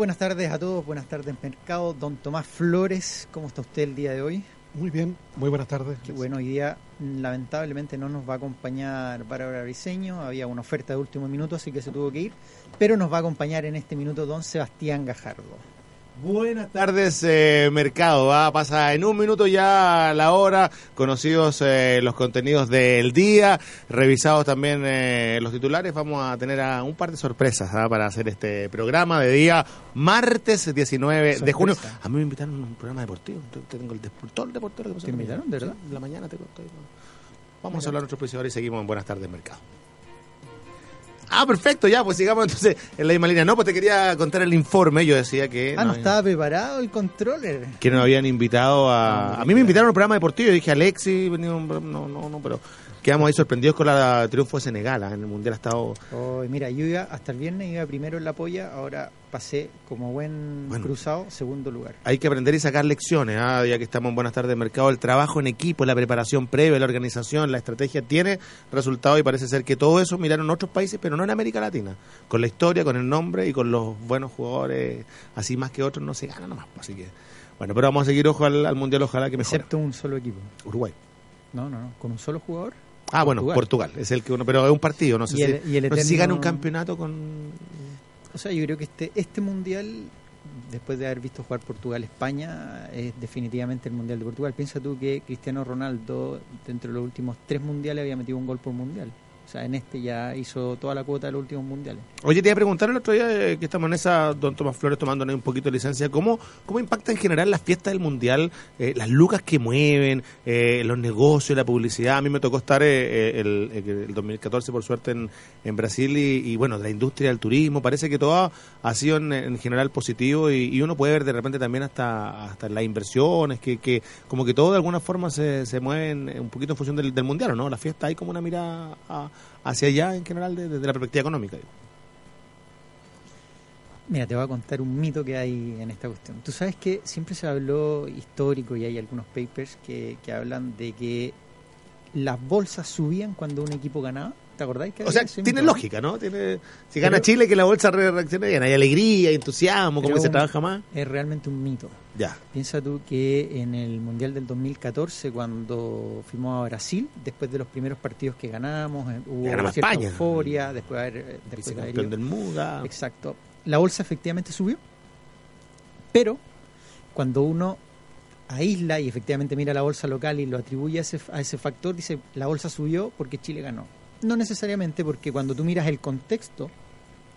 Buenas tardes a todos, buenas tardes Mercado. Don Tomás Flores, ¿cómo está usted el día de hoy? Muy bien, muy buenas tardes. Qué bueno, hoy día lamentablemente no nos va a acompañar Bárbara Briseño, había una oferta de último minuto, así que se tuvo que ir, pero nos va a acompañar en este minuto don Sebastián Gajardo. Buenas tardes, eh, Mercado. Va, pasa en un minuto ya la hora, conocidos eh, los contenidos del día, revisados también eh, los titulares. Vamos a tener a un par de sorpresas ¿ah? para hacer este programa de día martes 19 de junio. A mí me invitaron a un programa deportivo. Tengo el todo el. ¿Te invitaron, de verdad? la mañana tengo. Vamos a hablar de nuestro profesor y seguimos en Buenas tardes, Mercado. Ah, perfecto, ya, pues sigamos entonces en la misma línea. No, pues te quería contar el informe. Yo decía que. Ah, no, estaba preparado el controller. Que nos habían invitado a. a mí me invitaron a un programa deportivo. Yo dije, Alexi, no, no, no, pero quedamos ahí sorprendidos con la triunfo de Senegal en el Mundial ha estado... Oh, mira, yo iba hasta el viernes, iba primero en la polla, ahora pasé como buen cruzado, segundo lugar. Hay que aprender y sacar lecciones, ¿ah? ya que estamos en Buenas tardes de Mercado, el trabajo en equipo, la preparación previa, la organización, la estrategia tiene resultado y parece ser que todo eso miraron otros países, pero no en América Latina. Con la historia, con el nombre y con los buenos jugadores, así más que otros, no se gana nomás. Así que, bueno, pero vamos a seguir ojo al, Mundial, ojalá que mejore. Excepto un solo equipo. Uruguay. No, no, no, con un solo jugador. Ah, bueno, Portugal. es el que uno, pero es un partido, no sé, si, gana un campeonato con... O sea, yo creo que este, este mundial, después de haber visto jugar Portugal-España, es definitivamente el mundial de Portugal. Piensa tú que Cristiano Ronaldo, dentro de los últimos tres mundiales, había metido un gol por mundial. O sea, en este ya hizo toda la cuota de los últimos mundiales. Oye, te iba a preguntar el otro día eh, que estamos en esa, don Tomás Flores tomando un poquito de licencia, ¿cómo, cómo impacta en general las fiestas del mundial, eh, las lucas que mueven, eh, los negocios, la publicidad? A mí me tocó estar el, el, 2014, por suerte, en, en Brasil y, bueno, la industria del turismo, parece que todo ha sido en, general positivo y, uno puede ver de repente también hasta, hasta las inversiones, que, que como que todo de alguna forma se, se mueve un poquito en función del, del mundial, ¿no? La fiesta hay como una mirada a hacia allá en general desde la perspectiva económica. Mira, te voy a contar un mito que hay en esta cuestión. Tú sabes que siempre se habló histórico y hay algunos papers que, que hablan de que las bolsas subían cuando un equipo ganaba. ¿Te acordáis? Que o sea, tiene lógica, ¿no? Tiene, si gana Chile, que la bolsa reaccione bien. Hay alegría, entusiasmo, como se trabaja más. Es realmente un mito. Ya. Piensa tú que en el Mundial del 2014, cuando fuimos a Brasil, después de los primeros partidos que ganamos, eh, hubo cierta España. euforia, después de haber... Eh, después de haber del Muda. Exacto. La bolsa efectivamente subió, pero cuando uno aísla y efectivamente mira la bolsa local y lo atribuye a ese, a ese factor, dice, la bolsa subió porque Chile ganó no necesariamente, porque cuando tú miras el contexto,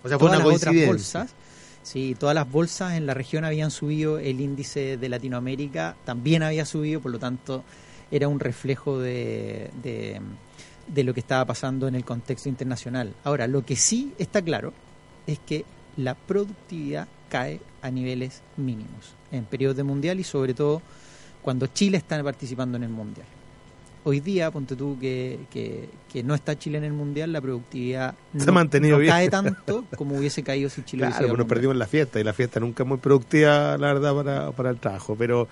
o sea, todas las otras bolsas, sí, todas las bolsas en la región habían subido, el índice de Latinoamérica también había subido, por lo tanto era un reflejo de, de, de lo que estaba pasando en el contexto internacional. Ahora, lo que sí está claro es que la productividad cae a niveles mínimos en periodos de mundial y sobre todo cuando Chile está participando en el mundial hoy día, ponte tú que, que, no está Chile en el Mundial, la productividad no, Se ha mantenido cae tanto como hubiese caído si Chile claro, hubiese nos perdimos en la fiesta y la fiesta nunca es muy productiva, la verdad, para, para el trabajo. Pero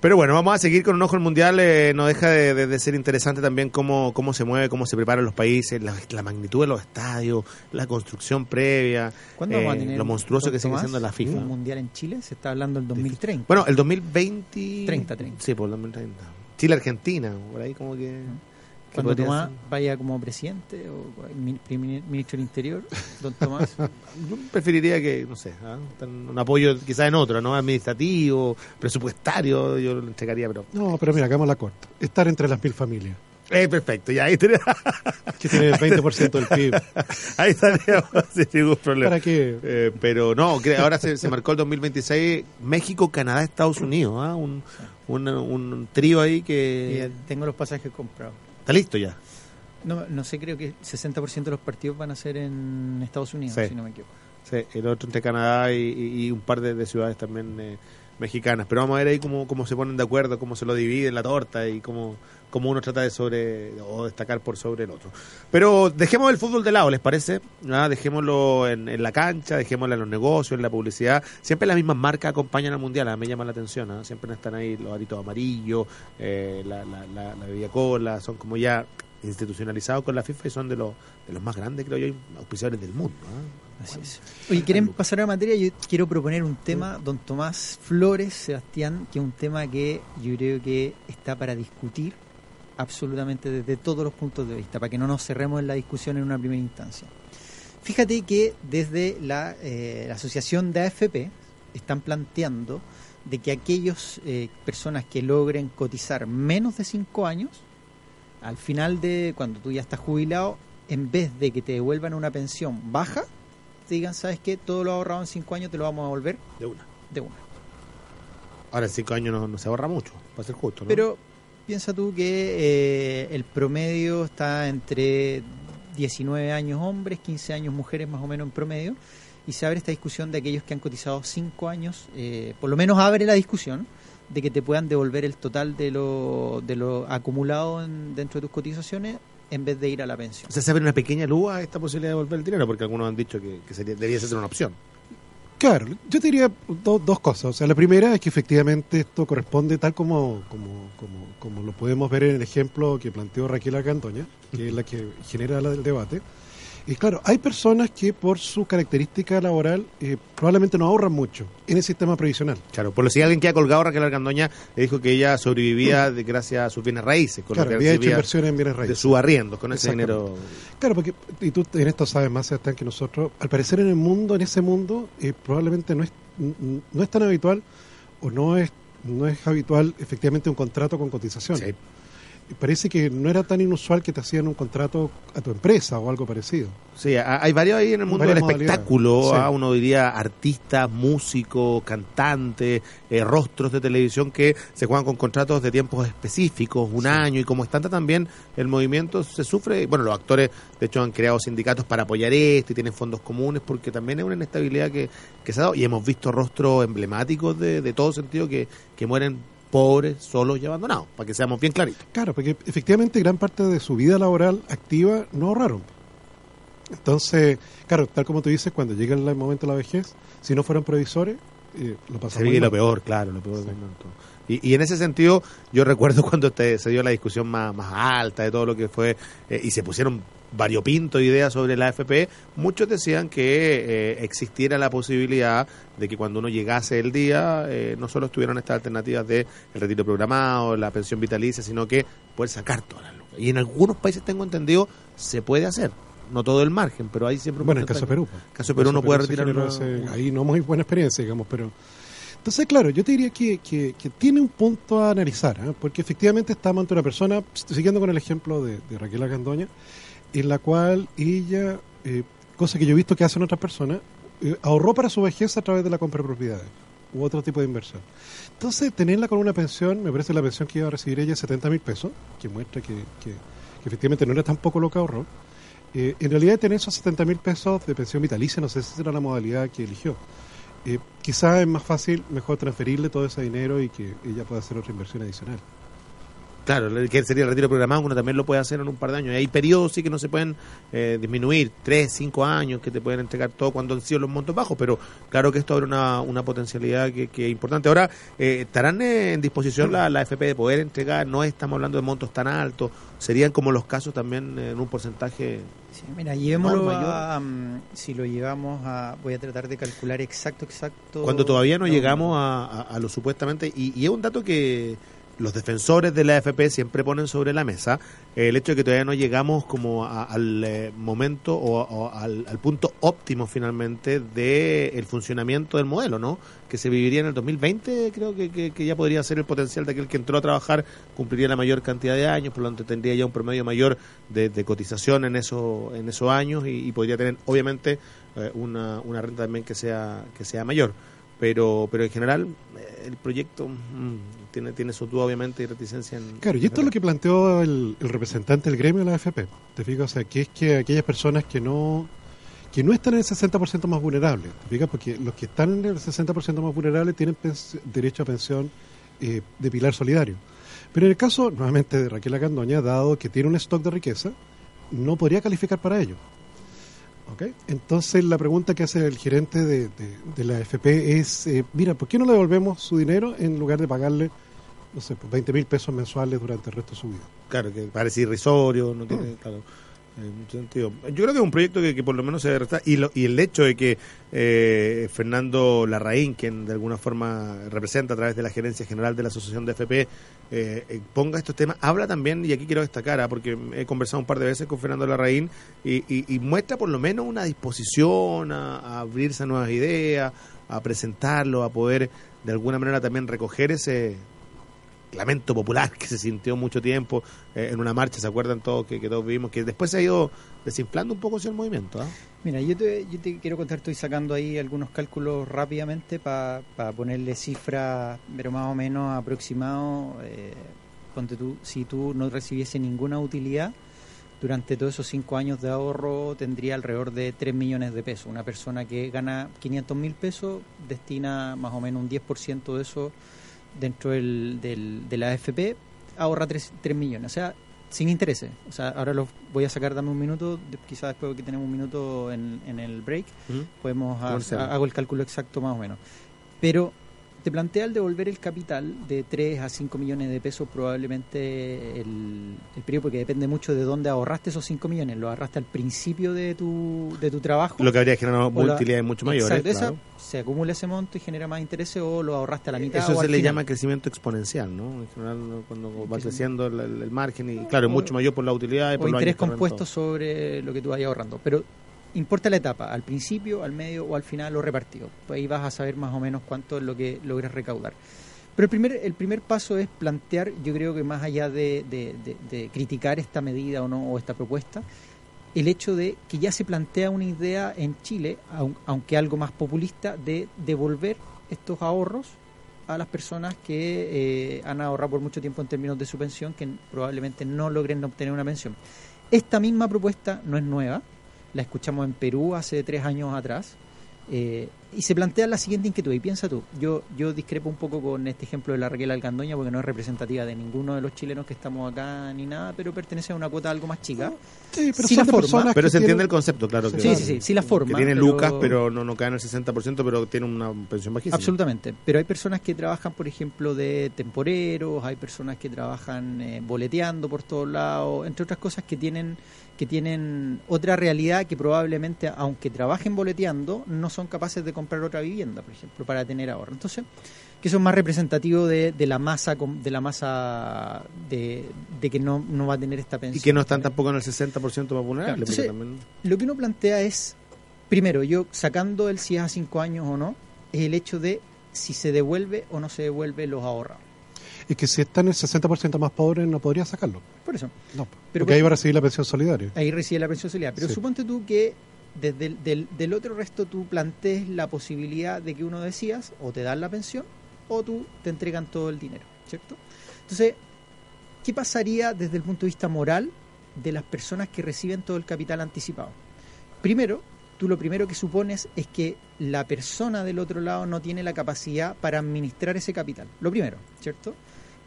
pero bueno, vamos a seguir con un ojo al mundial. Eh, no deja de, ser interesante también cómo, cómo se mueve, cómo se preparan los países, la, magnitud de los estadios, la construcción previa, eh, lo monstruoso que sigue siendo la FIFA. ¿Un mundial en Chile? Se está hablando del 2030. Bueno, el 2020. 30, 30. Sí, por el 2030. Chile-Argentina, por ahí como que... Cuando Tomás vaya como presidente o ministro del Interior, don Tomás. Yo preferiría que, no sé, ¿ah? un apoyo quizás en otro, ¿no? Administrativo, presupuestario, yo lo entregaría, pero... No, pero mira, hagamos la corta. Estar entre las mil familias. Eh, perfecto, ya ahí tenemos. que tiene el 20% del PIB. ahí estaríamos sin ningún problema. ¿Para qué? Eh, pero no, que ahora se, se marcó el 2026 México, Canadá, Estados Unidos. ¿ah? Un, un, un trío ahí que. eh, tengo los pasajes comprados. Está listo ya. No, no sé, creo que 60% de los partidos van a ser en Estados Unidos, Sí. si no me equivoco. Sí, el otro entre Canadá y, y- y un par de, de ciudades también eh, mexicanas. Pero vamos a ver ahí cómo, cómo se ponen de acuerdo, cómo se lo dividen la torta y cómo, cómo uno trata de sobre o destacar por sobre el otro. Pero dejemos el fútbol de lado, ¿les parece? Ah, dejémoslo en, en la cancha, dejémoslo en los negocios, en la publicidad. Siempre las mismas marcas acompañan al mundial, a mí me llama la atención. ¿ah? Siempre están ahí los aritos amarillos, eh, la, la, la, la bebida cola, son como ya institucionalizados con la FIFA y son de los, de los más grandes, creo yo, auspiciadores del mundo. ¿ah? Así es. Oye, ¿quieren pasar a la materia? Yo quiero proponer un tema, don Tomás Flores, Sebastián, que es un tema que yo creo que está para discutir absolutamente desde todos los puntos de vista, para que no nos cerremos en la discusión en una primera instancia. Fíjate que desde la, eh, la asociación de AFP están planteando de que aquellas personas que logren cotizar menos de 5 años, al final de cuando tú ya estás jubilado, en vez de que te devuelvan una pensión baja, te digan, ¿sabes qué? Todo lo ahorrado en 5 años te lo vamos a devolver De una. de una. Ahora en cinco años no, no se ahorra mucho, para ser justo, ¿no? Pero piensa tú que eh, el promedio está entre 19 años hombres, 15 años mujeres más o menos en promedio, y se abre esta discusión de aquellos que han cotizado 5 años, eh, por lo menos abre la discusión de que te puedan devolver el total de lo, de lo acumulado en- dentro de tus cotizaciones en vez de ir a la pensión. O sea, se abre una pequeña luz a esta posibilidad de devolver el dinero, porque algunos han dicho que, que sería, ser una opción. Claro, yo te diría do- dos cosas. O sea, la primera es que efectivamente esto corresponde tal como, como, como, como lo podemos ver en el ejemplo que planteó Raquel Argandoña, que es la que genera el debate. Y claro, hay personas que por su característica laboral eh, probablemente no ahorran mucho en el sistema previsional. Claro, por lo si alguien queda colgado, Raquel Argandoña le dijo que ella sobrevivía de, gracias a sus bienes raíces, con Claro, que había hecho inversiones en bienes de raíces. su arriendo, con ese dinero. Claro, porque, y tú en esto sabes más, Sebastián, que nosotros, al parecer en el mundo, en ese mundo, eh, probablemente no es, no es tan habitual o no es, no es habitual efectivamente un contrato con cotización. Sí. Parece que no era tan inusual que te hacían un contrato a tu empresa o algo parecido. Sí, ha- hay varios ahí en el mundo del espectáculo, Sí. ah, uno diría artistas, músicos, cantantes, eh, rostros de televisión que se juegan con contratos de tiempos específicos, un año, y como está también el movimiento se sufre, bueno, los actores de hecho han creado sindicatos para apoyar esto y tienen fondos comunes porque también es una inestabilidad que, que se ha dado y hemos visto rostros emblemáticos de, de todo sentido que, que mueren pobres, solos y abandonados, para que seamos bien claritos. Claro, porque efectivamente gran parte de su vida laboral activa no ahorraron. Entonces, claro, tal como tú dices, cuando llega el momento de la vejez, si no fueran previsores, eh, lo vive muy lo peor, claro, lo peor del momento. Y, y en ese sentido, yo recuerdo cuando te- se dio la discusión más, más alta de todo lo que fue, eh, y se pusieron variopinto ideas sobre la AFP, muchos decían que eh, existiera la posibilidad de que cuando uno llegase el día, eh, no solo estuvieran estas alternativas de el retiro programado, la pensión vitalicia, sino que poder sacar todas las lucas. Y en algunos países, tengo entendido, se puede hacer. No todo el margen, pero hay siempre un Bueno, en el caso de. Perú. pues. caso de Perú no puede retirar una- ahí no muy buena experiencia, digamos, pero... Entonces, claro, yo te diría que, que, que tiene un punto a analizar, ¿eh? porque efectivamente estamos ante una persona, siguiendo con el ejemplo de, de Raquel Agandoña, en la cual ella, eh, cosa que yo he visto que hacen otras personas, eh, ahorró para su vejez a través de la compra de propiedades u otro tipo de inversión. Entonces, tenerla con una pensión, me parece la pensión que iba a recibir ella, 70 mil pesos, que muestra que, que- efectivamente no era tan poco lo que ahorró. Eh, en realidad, tener esos 70 mil pesos de pensión vitalicia, no sé si será la modalidad que eligió. Eh, quizás es más fácil, mejor transferirle todo ese dinero y que ella pueda hacer otra inversión adicional. Claro, el que sería el retiro programado, uno también lo puede hacer en un par de años. Hay periodos sí que no se pueden eh, disminuir, tres, cinco años, que te pueden entregar todo cuando han sido los montos bajos, pero claro que esto abre una, una potencialidad que, que es importante. Ahora, eh, ¿estarán en disposición la, la FP de poder entregar? No estamos hablando de montos tan altos, serían como los casos también en un porcentaje... Sí, mira, llevémoslo a, mm, si lo llevamos a, voy a tratar de calcular exacto, exacto. Cuando todavía no No, llegamos a, a- a lo supuestamente, y, y es un dato que, los defensores de la AFP siempre ponen sobre la mesa el hecho de que todavía no llegamos como a- al eh, momento o, al, punto óptimo finalmente del el funcionamiento del modelo, ¿no? Que se viviría en el 2020, creo que, que- ya podría ser el potencial de aquel que entró a trabajar, cumpliría la mayor cantidad de años, por lo tanto tendría ya un promedio mayor de, de cotización en, eso, en esos años y, y podría tener, obviamente, eh, una, una renta también que sea, que sea mayor pero pero en general eh, el proyecto mm, tiene tiene su duda obviamente y reticencia en Claro, y esto es lo que planteó el, el representante del gremio de la AFP. ¿Te fijas? O sea, que es que aquellas personas que no que no están en el 60% más vulnerable, ¿te fijas? Porque los que están en el 60% más vulnerable tienen derecho a pensión eh, de pilar solidario. Pero en el caso, nuevamente, de Raquel Acandoña, dado que tiene un stock de riqueza, no podría calificar para ello. ¿Ok? Entonces, la pregunta que hace el gerente de, de- de la AFP es, eh, mira, ¿por qué no le devolvemos su dinero en lugar de pagarle, no sé, pues 20 mil pesos mensuales durante el resto de su vida? claro que parece irrisorio no tiene claro mucho sentido. Yo creo que es un proyecto que, que por lo menos se debe restar y lo, y el hecho de que eh, Fernando Larraín quien de alguna forma representa a través de la gerencia general de la asociación de FP eh, eh, ponga estos temas habla también y aquí quiero destacar ah, porque he conversado un par de veces con Fernando Larraín y, y- y muestra por lo menos una disposición a abrirse a nuevas ideas a presentarlo a poder de alguna manera también recoger ese lamento popular que se sintió mucho tiempo eh, en una marcha, ¿se acuerdan todos que, todos vimos? Que después se ha ido desinflando un poco el movimiento. ¿ah? Mira, yo te, yo te quiero contar, estoy sacando ahí algunos cálculos rápidamente para ponerle cifras, pero más o menos aproximado. Eh, tú, si tú no recibiese ninguna utilidad, durante todos esos cinco años de ahorro tendría alrededor de 3 millones de pesos. Una persona que gana 500 mil pesos destina más o menos un 10% de eso dentro del, del, de la AFP, ahorra 3, millones. O sea, sin intereses. O sea, ahora los voy a sacar, dame un minuto, quizás después que tenemos un minuto en, en el break, podemos hago el cálculo exacto más o menos. Pero te plantea el devolver el capital de 3 a 5 millones de pesos probablemente el, el periodo, porque depende mucho de dónde ahorraste esos 5 millones. ¿Lo ahorraste al principio de tu, de tu trabajo? Lo que habría generado O utilidades mucho mayores. Exacto, esa- claro. se acumula ese monto y genera más intereses o lo ahorraste a la mitad. Eso o se le final. llama crecimiento exponencial, ¿no? En general, cuando va creciendo el, el- el margen, y claro, es O- mucho mayor por la utilidad y o por los interés compuesto sobre lo que tú vayas ahorrando. Pero importa la etapa, al principio, al medio o al final o repartido. Pues ahí vas a saber más o menos cuánto es lo que logres recaudar. Pero el primer, el primer paso es plantear, yo creo que más allá de, criticar esta medida o no, o esta propuesta, el hecho de que ya se plantea una idea en Chile, aun- aunque algo más populista, de devolver estos ahorros a las personas que eh, han ahorrado por mucho tiempo en términos de su pensión, que probablemente no logren obtener una pensión. Esta misma propuesta no es nueva, la escuchamos en Perú hace tres años atrás, eh, y se plantea la siguiente inquietud, y piensa tú, yo, yo discrepo un poco con este ejemplo de la Raquel Alcandoña porque no es representativa de ninguno de los chilenos que estamos acá ni nada, pero pertenece a una cuota algo más chica. Sí, pero Sí, la forma, personas Pero se entiende tienen- el concepto, claro. Que, Sí, sí, sí, sí, la forma. Que tiene pero- lucas, pero no, no cae en el 60%, pero tiene una pensión bajísima. Absolutamente, pero hay personas que trabajan, por ejemplo, de temporeros, hay personas que trabajan eh, boleteando por todos lados, entre otras cosas que tienen que tienen otra realidad que probablemente, aunque trabajen boleteando, no son capaces de comprar otra vivienda, por ejemplo, para tener ahorro. Entonces, que eso es más representativo de, de la masa com- de la masa de, de que no, no va a tener esta pensión. Y que no están tampoco en el 60% más vulnerable. Claro, porque entonces- también- Lo que uno plantea es, primero, yo sacando el si es a cinco años o no, es el hecho de si se devuelve o no se devuelve los ahorrados. Es que si están el 60% más pobres no podría sacarlo. Por eso, No, Pero porque ahí pues- va a recibir la pensión solidaria. ahí recibe la pensión solidaria. Pero Sí. suponte tú que desde el del, del otro resto tú plantees la posibilidad de que uno decías o te dan la pensión o tú te entregan todo el dinero, ¿cierto? Entonces, ¿qué pasaría desde el punto de vista moral de las personas que reciben todo el capital anticipado? Primero, tú lo primero que supones es que la persona del otro lado no tiene la capacidad para administrar ese capital. Lo primero, ¿cierto?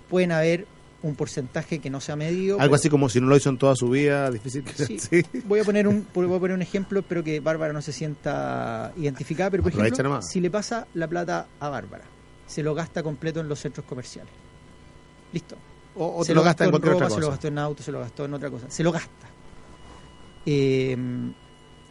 Pueden haber un porcentaje que no se ha medido. Algo así como si no lo hizo en toda su vida, difícil que sea Sí. así. Voy a poner un voy a poner un ejemplo, espero que Bárbara no se sienta identificada, pero por Aprovecha ejemplo, nomás. si le pasa la plata a Bárbara, se lo gasta completo en los centros comerciales. Listo. O, o se lo gasta en ropa, otra se lo cosa. gastó en auto, se lo gastó en otra cosa. Se lo gasta. Eh,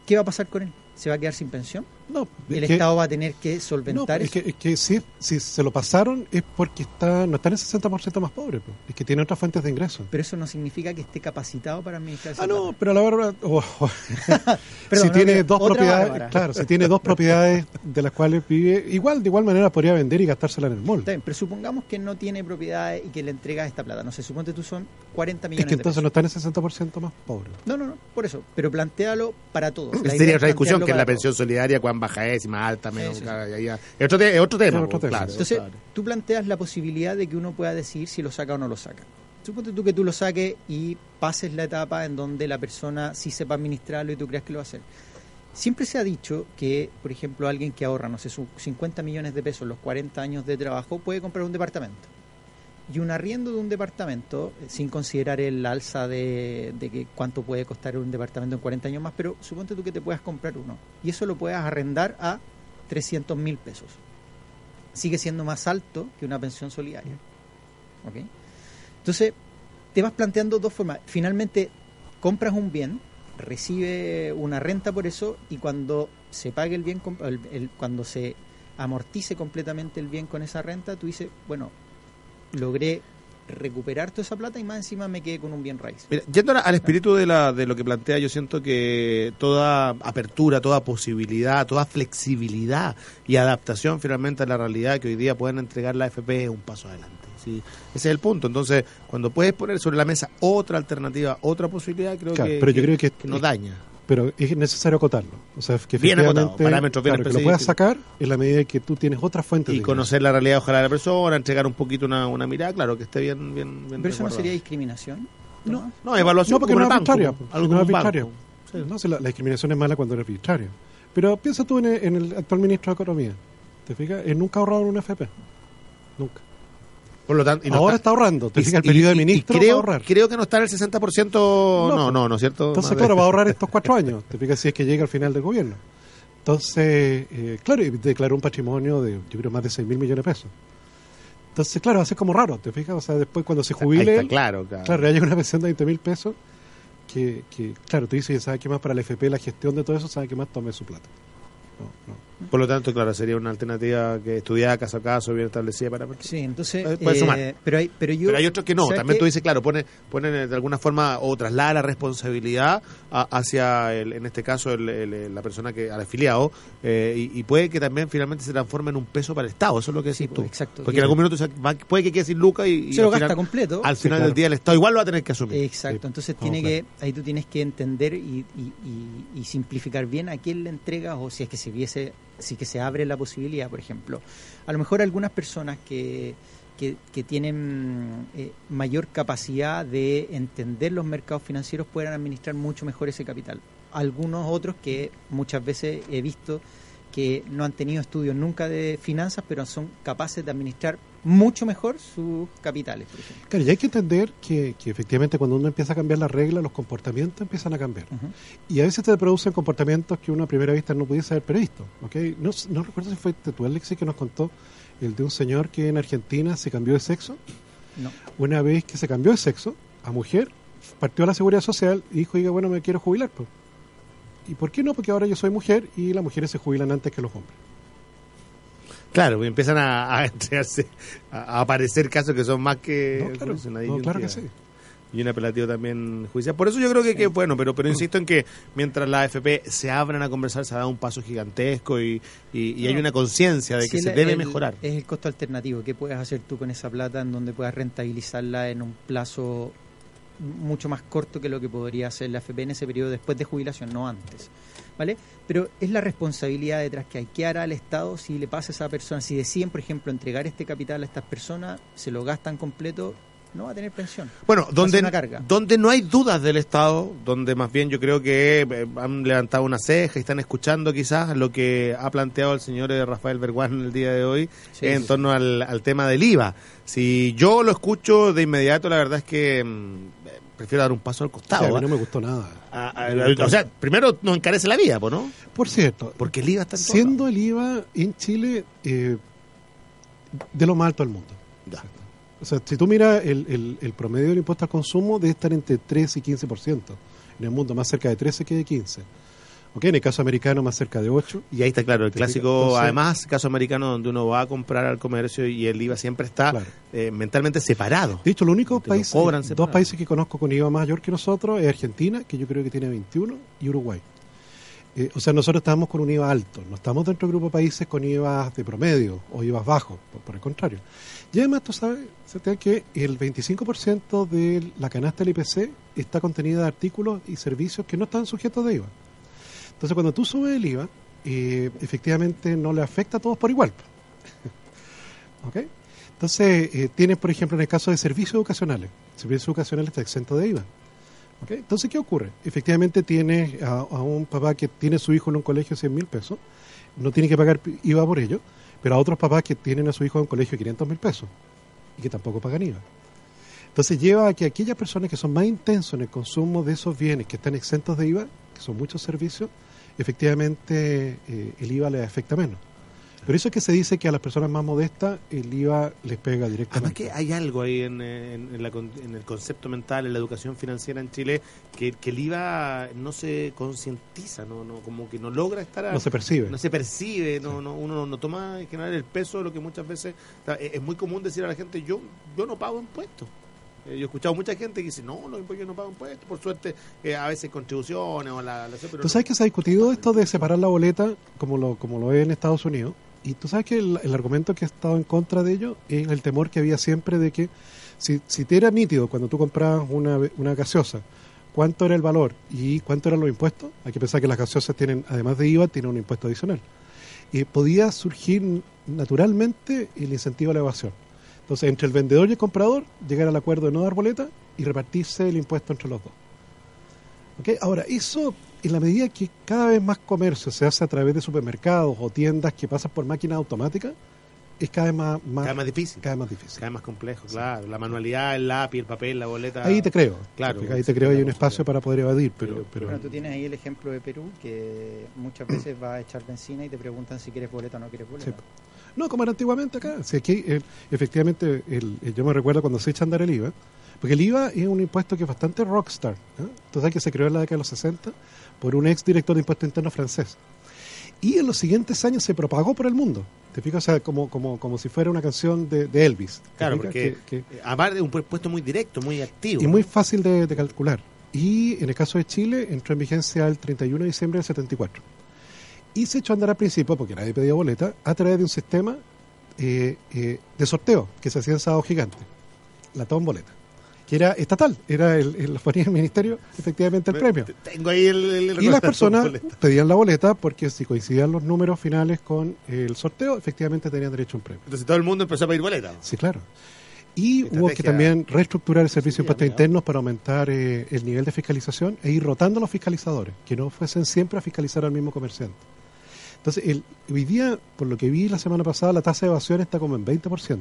¿Qué va a pasar con él? ¿Se va a quedar sin pensión? No, el es que- Estado va a tener que no, solventar es eso. que, es que si, si se lo pasaron es porque está, no están el 60% más pobre, pues. es que tiene otras fuentes de ingresos. Pero eso no significa que esté capacitado para administrar Ah, no, plata. pero la verdad, oh, oh. Perdón, si no, tiene dos propiedades, Bárbara. claro, si tiene dos propiedades de las cuales vive, igual, de igual manera podría vender y gastársela en el mall. Está bien, pero supongamos que no tiene propiedades y que le entregas esta plata. No sé, suponte tú son 40 Es millones que de entonces pesos. no está en el 60% más pobre. No, no, no, por eso. Pero plantealo para todos. La Sería es otra discusión, que es la pensión solidaria, cuán baja es, si más alta, menos. Sí, sí, cara, ya, ya. Es, otro te- es otro tema, Es otro pues, tema. claro. Entonces, claro. tú planteas la posibilidad de que uno pueda decidir si lo saca o no lo saca. Suponte tú que tú lo saques y pases la etapa en donde la persona sí sepa administrarlo y tú creas que lo va a hacer. Siempre se ha dicho que, por ejemplo, alguien que ahorra, no sé, sus 50 millones de pesos en los 40 años de trabajo puede comprar un departamento. Y un arriendo de un departamento, eh, sin considerar el alza de, de que cuánto puede costar un departamento en 40 años más, pero suponte tú que te puedas comprar uno. Y eso lo puedas arrendar a 300 mil pesos sigue siendo más alto que una pensión solidaria. ¿Ok? Entonces, te vas planteando dos formas. Finalmente, compras un bien, recibe una renta por eso, y cuando se pague el bien, el- el- cuando se amortice completamente el bien con esa renta, tú dices, bueno, logré recuperar toda esa plata y más encima me quedé con un bien raíz. Mira, yendo al espíritu de, la, de lo que plantea, yo siento que toda apertura, toda posibilidad, toda flexibilidad y adaptación finalmente a la realidad que hoy día pueden entregar la FP es un paso adelante. ¿sí? Ese es el punto. Entonces, cuando puedes poner sobre la mesa otra alternativa, otra posibilidad, creo Claro, que, pero yo creo que- nos daña. Pero es necesario acotarlo. O sea, que Bien acotado, parámetros bien claro, que lo puedas sacar en la medida que tú tienes otras fuentes Y de conocer la realidad, ojalá, de la persona, entregar un poquito una, una mirada, claro, que esté bien. bien, bien Pero eso no sería discriminación. No, No, evaluación No, porque no es arbitraria. algo no un arbitraria. Sí. No, si la, la discriminación es mala cuando es arbitraria. Pero piensa tú en el, en el actual ministro de Economía. ¿Te fijas? Él nunca ha ahorrado en una FP. Nunca. Por lo tanto, y no Ahora está ahorrando. ¿Te y- fijas? El periodo de y ministro va a creo, ahorrar. creo que no está en el 60%. No, No, no, no, ¿es cierto? Entonces, claro, va a ahorrar estos cuatro años. Te fijas si es que llega al final del gobierno. Entonces, eh, claro, y declaró un patrimonio de, yo creo, más de 6 mil millones de pesos. Entonces, claro, va a ser como raro, ¿te fijas? O sea, después cuando se jubile, está, claro, claro. claro, llega una pensión de 20 mil pesos, que, que, claro, tú dices, ¿sabes qué más para el FP, la gestión de todo eso? ¿Sabes qué más? Tome su plata. No, no. Por lo tanto, claro, sería una alternativa que estudiada caso a caso, bien establecida para Sí, entonces. Eh, puede eh, sumar. pero, hay, pero yo. Pero hay otros que no. ¿sabes También qué? tú dices, claro, pone, pone de alguna forma o traslada la responsabilidad a- hacia, el, en este caso, el- el- la persona que al afiliado eh, y, y puede que también finalmente se transforme en un peso para el Estado. Eso es lo que Sí, decís tú. pues, exacto. Porque en algún minuto se va- puede que quede sin lucas y, y se lo gasta final, completo. al Sí, final claro. del día el Estado igual lo va a tener que asumir. Exacto, Sí, entonces tiene que, ahí tú tienes que entender y, y- y- y simplificar bien a quién le entregas o si es que se viese, si que se abre la posibilidad, por ejemplo. A lo mejor algunas personas que, que, que tienen eh, mayor capacidad de entender los mercados financieros puedan administrar mucho mejor ese capital. Algunos otros que muchas veces he visto que no han tenido estudios nunca de finanzas, pero son capaces de administrar mucho mejor sus capitales, por ejemplo. Claro, y hay que entender que, que efectivamente cuando uno empieza a cambiar las reglas, los comportamientos empiezan a cambiar. Y a veces te producen comportamientos que uno a primera vista no pudiese haber previsto. ¿ok? No, s- no recuerdo si fue tú, Alexis, que nos contó el de un señor que en Argentina se cambió de sexo. No. Una vez que se cambió de sexo a mujer, partió a la seguridad social y dijo, oiga, bueno, me quiero jubilar. pues". ¿Y por qué no? Porque ahora yo soy mujer y las mujeres se jubilan antes que los hombres. Claro, y empiezan a, a entregarse, a, a aparecer casos que son más que No, claro, una no, claro que sí. y un apelativo también judicial. Por eso yo creo que, que bueno, pero pero insisto en que mientras la AFP se abran a conversar se ha dado un paso gigantesco y, y, y hay una conciencia de Sí, que se el- debe el- mejorar. Es el costo alternativo. ¿Qué puedes hacer tú con esa plata en donde puedas rentabilizarla en un plazo mucho más corto que lo que podría hacer la FP en ese periodo después de jubilación, no antes? ¿Vale? Pero es la responsabilidad detrás que hay. ¿Qué hará el Estado si le pasa a esa persona? Si deciden, por ejemplo, entregar este capital a estas personas, se lo gastan completo, no va a tener pensión. Bueno, donde, una carga. donde no hay dudas del Estado, donde más bien yo creo que eh, han levantado una ceja y están escuchando quizás lo que ha planteado el señor eh, Rafael Berguán en el día de hoy Sí, en sí, torno al, al tema del IVA. Si yo lo escucho de inmediato, la verdad es que mm, eh, prefiero dar un paso al O sea, costado. a mí no me gustó nada. A- a- o sea, primero nos encarece la vida, ¿no? Por cierto, Porque el IVA está en todo siendo el IVA en Chile eh, de lo más alto del mundo. Ya. O sea, si tú miras el, el, el promedio del impuesto al consumo, debe estar entre 13 y 15%. En el mundo, más cerca de 13 que de 15. ¿Ok? En el caso americano más cerca de 8. Y ahí está claro, el clásico, Entonces- además, caso americano donde uno va a comprar al comercio y el IVA siempre está Claro. eh, mentalmente separado. De hecho, el único Te lo país, cobran dos separado. países que conozco con IVA mayor que nosotros es Argentina, que yo creo que tiene 21, y Uruguay. Eh, o sea, nosotros estamos con un IVA alto, no estamos dentro del grupo de países con IVA de promedio o IVA bajos, por, por el contrario. Y además, tú sabes, Sebastián, que el 25% de la canasta del IPC está contenida de artículos y servicios que no están sujetos de IVA. Entonces, cuando tú subes el IVA, eh, efectivamente no le afecta a todos por igual. ¿Ok? Entonces, eh, tienes, por ejemplo, en el caso de servicios educacionales, servicios educacionales está exento de IVA. ¿Ok? Entonces, ¿qué ocurre? Efectivamente, tienes a, a un papá que tiene su hijo en un colegio de 100 mil pesos, no tiene que pagar IVA por ello, pero a otros papás que tienen a su hijo en un colegio de 500 mil pesos y que tampoco pagan IVA. Entonces, lleva a que aquellas personas que son más intensos en el consumo de esos bienes que están exentos de IVA, que son muchos servicios, efectivamente eh, el IVA les afecta menos. Por eso es que se dice que a las personas más modestas el IVA les pega Además directamente. que hay algo ahí en, en- en la en el concepto mental, en la educación financiera en Chile, que, que el IVA no se concientiza, no, no, como que no logra estar... a- no se percibe. no se percibe, no, no, uno no toma en general el peso de lo que muchas veces... o sea, es es muy común decir a la gente, yo yo no pago impuestos. Eh, yo he escuchado mucha gente que dice, no, los impuestos no pago impuestos, por suerte eh, a veces contribuciones o la... la pero Tú sabes que se ha discutido esto de separar la boleta como lo, como lo es en Estados Unidos. Y tú sabes que el, el argumento que ha estado en contra de ello es el temor que había siempre de que si, si te era nítido cuando tú comprabas una, una gaseosa, cuánto era el valor y cuánto eran los impuestos, hay que pensar que las gaseosas tienen, además de IVA, tienen un impuesto adicional. Y podía surgir naturalmente el incentivo a la evasión. Entonces, entre el vendedor y el comprador, llegar al acuerdo de no dar boleta y repartirse el impuesto entre los dos. ¿Ok? Ahora, eso, en la medida que cada vez más comercio se hace a través de supermercados o tiendas que pasan por máquinas automáticas, es cada vez más, más, cada vez más difícil, cada vez más difícil. cada vez más complejo, claro. La manualidad, el lápiz, el papel, la boleta... Ahí te creo. Claro. Ahí te creo, hay un espacio para poder evadir, pero... Pero- pero Bueno, tú tienes ahí el ejemplo de Perú, que muchas veces vas a echar benzina y te preguntan si quieres boleta o no quieres boleta. Sí. No, como era antiguamente acá. Si aquí, eh, efectivamente, el, el- yo me recuerdo cuando se echa a andar el IVA, porque el IVA es un impuesto que es bastante rockstar. ¿eh? Sabes que se creó en la década de los 60 por un ex director de impuesto interno francés. Y en los siguientes años se propagó por el mundo. ¿Te fijas? O sea, como, como, como si fuera una canción de, de Elvis. ¿Te Claro, porque Que- que- eh, aparte de un puesto muy directo, muy activo. y muy fácil de, de calcular. Y en el caso de Chile, entró en vigencia el 31 de diciembre del 74. Y se echó a andar al principio, porque nadie pedía boleta, a través de un sistema eh, eh, de sorteo que se hacía en Sábado Gigante, la Tom Boleta, que era estatal, era el, el, lo ponía el ministerio efectivamente el Me- premio. te- Tengo ahí el... el- Y las personas pedían la boleta porque si coincidían los números finales con el sorteo, efectivamente tenían derecho a un premio. Entonces todo el mundo empezó a pedir boleta. Sí, claro. Y hubo que también reestructurar el servicio de Sí, impuestos amigo. internos para aumentar eh, el nivel de fiscalización e ir rotando a los fiscalizadores, que no fuesen siempre a fiscalizar al mismo comerciante. Entonces, el, hoy día, por lo que vi la semana pasada, la tasa de evasión está como en 20%.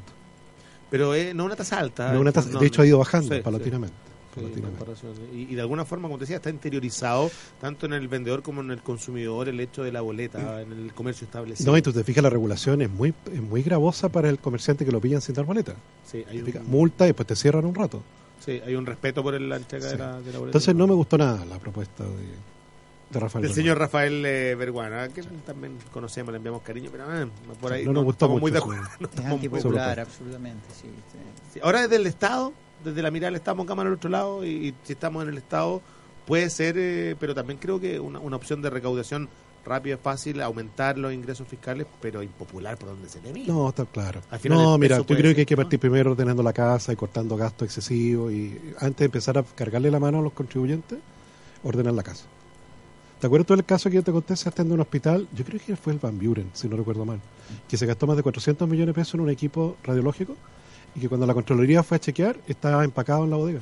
Pero eh, no una tasa alta. No una tasa- No, de hecho, ha ido bajando sí, paulatinamente. sí, y, y de alguna forma, como te decía, está interiorizado tanto en el vendedor como en el consumidor el hecho de la boleta en el comercio establecido. No, y tú te fijas, la regulación es muy, es muy gravosa para el comerciante que lo pillan sin dar boleta. sí, hay un, Multa y después te cierran un rato. sí, hay un respeto por el- la entrega de, la, de la boleta. Entonces, no me gustó nada la propuesta de, de Rafael. Del señor Rafael eh, Verguana, que también conocemos, le enviamos cariño, pero eh, por ahí No nos gustó estamos muy de acuerdo. no Es estamos muy- antipopular, absolutamente, sí. sí. Sí, Ahora desde el Estado, desde la mirada del Estado, pongamos al otro lado, y, y si estamos en el Estado, puede ser, eh, pero también creo que una, una opción de recaudación rápida, fácil, aumentar los ingresos fiscales, pero impopular por donde se le mire. No, está claro. Al final No, mira, yo creo ser, que hay que ¿no? partir primero ordenando la casa y cortando gastos excesivos y antes de empezar a cargarle la mano a los contribuyentes, ordenar la casa. ¿Te acuerdas tú del caso que yo te conté, se en un hospital? Yo creo que fue el Van Buren, si no recuerdo mal, que se gastó más de 400 millones de pesos en un equipo radiológico y que cuando la Contraloría fue a chequear estaba empacado en la bodega.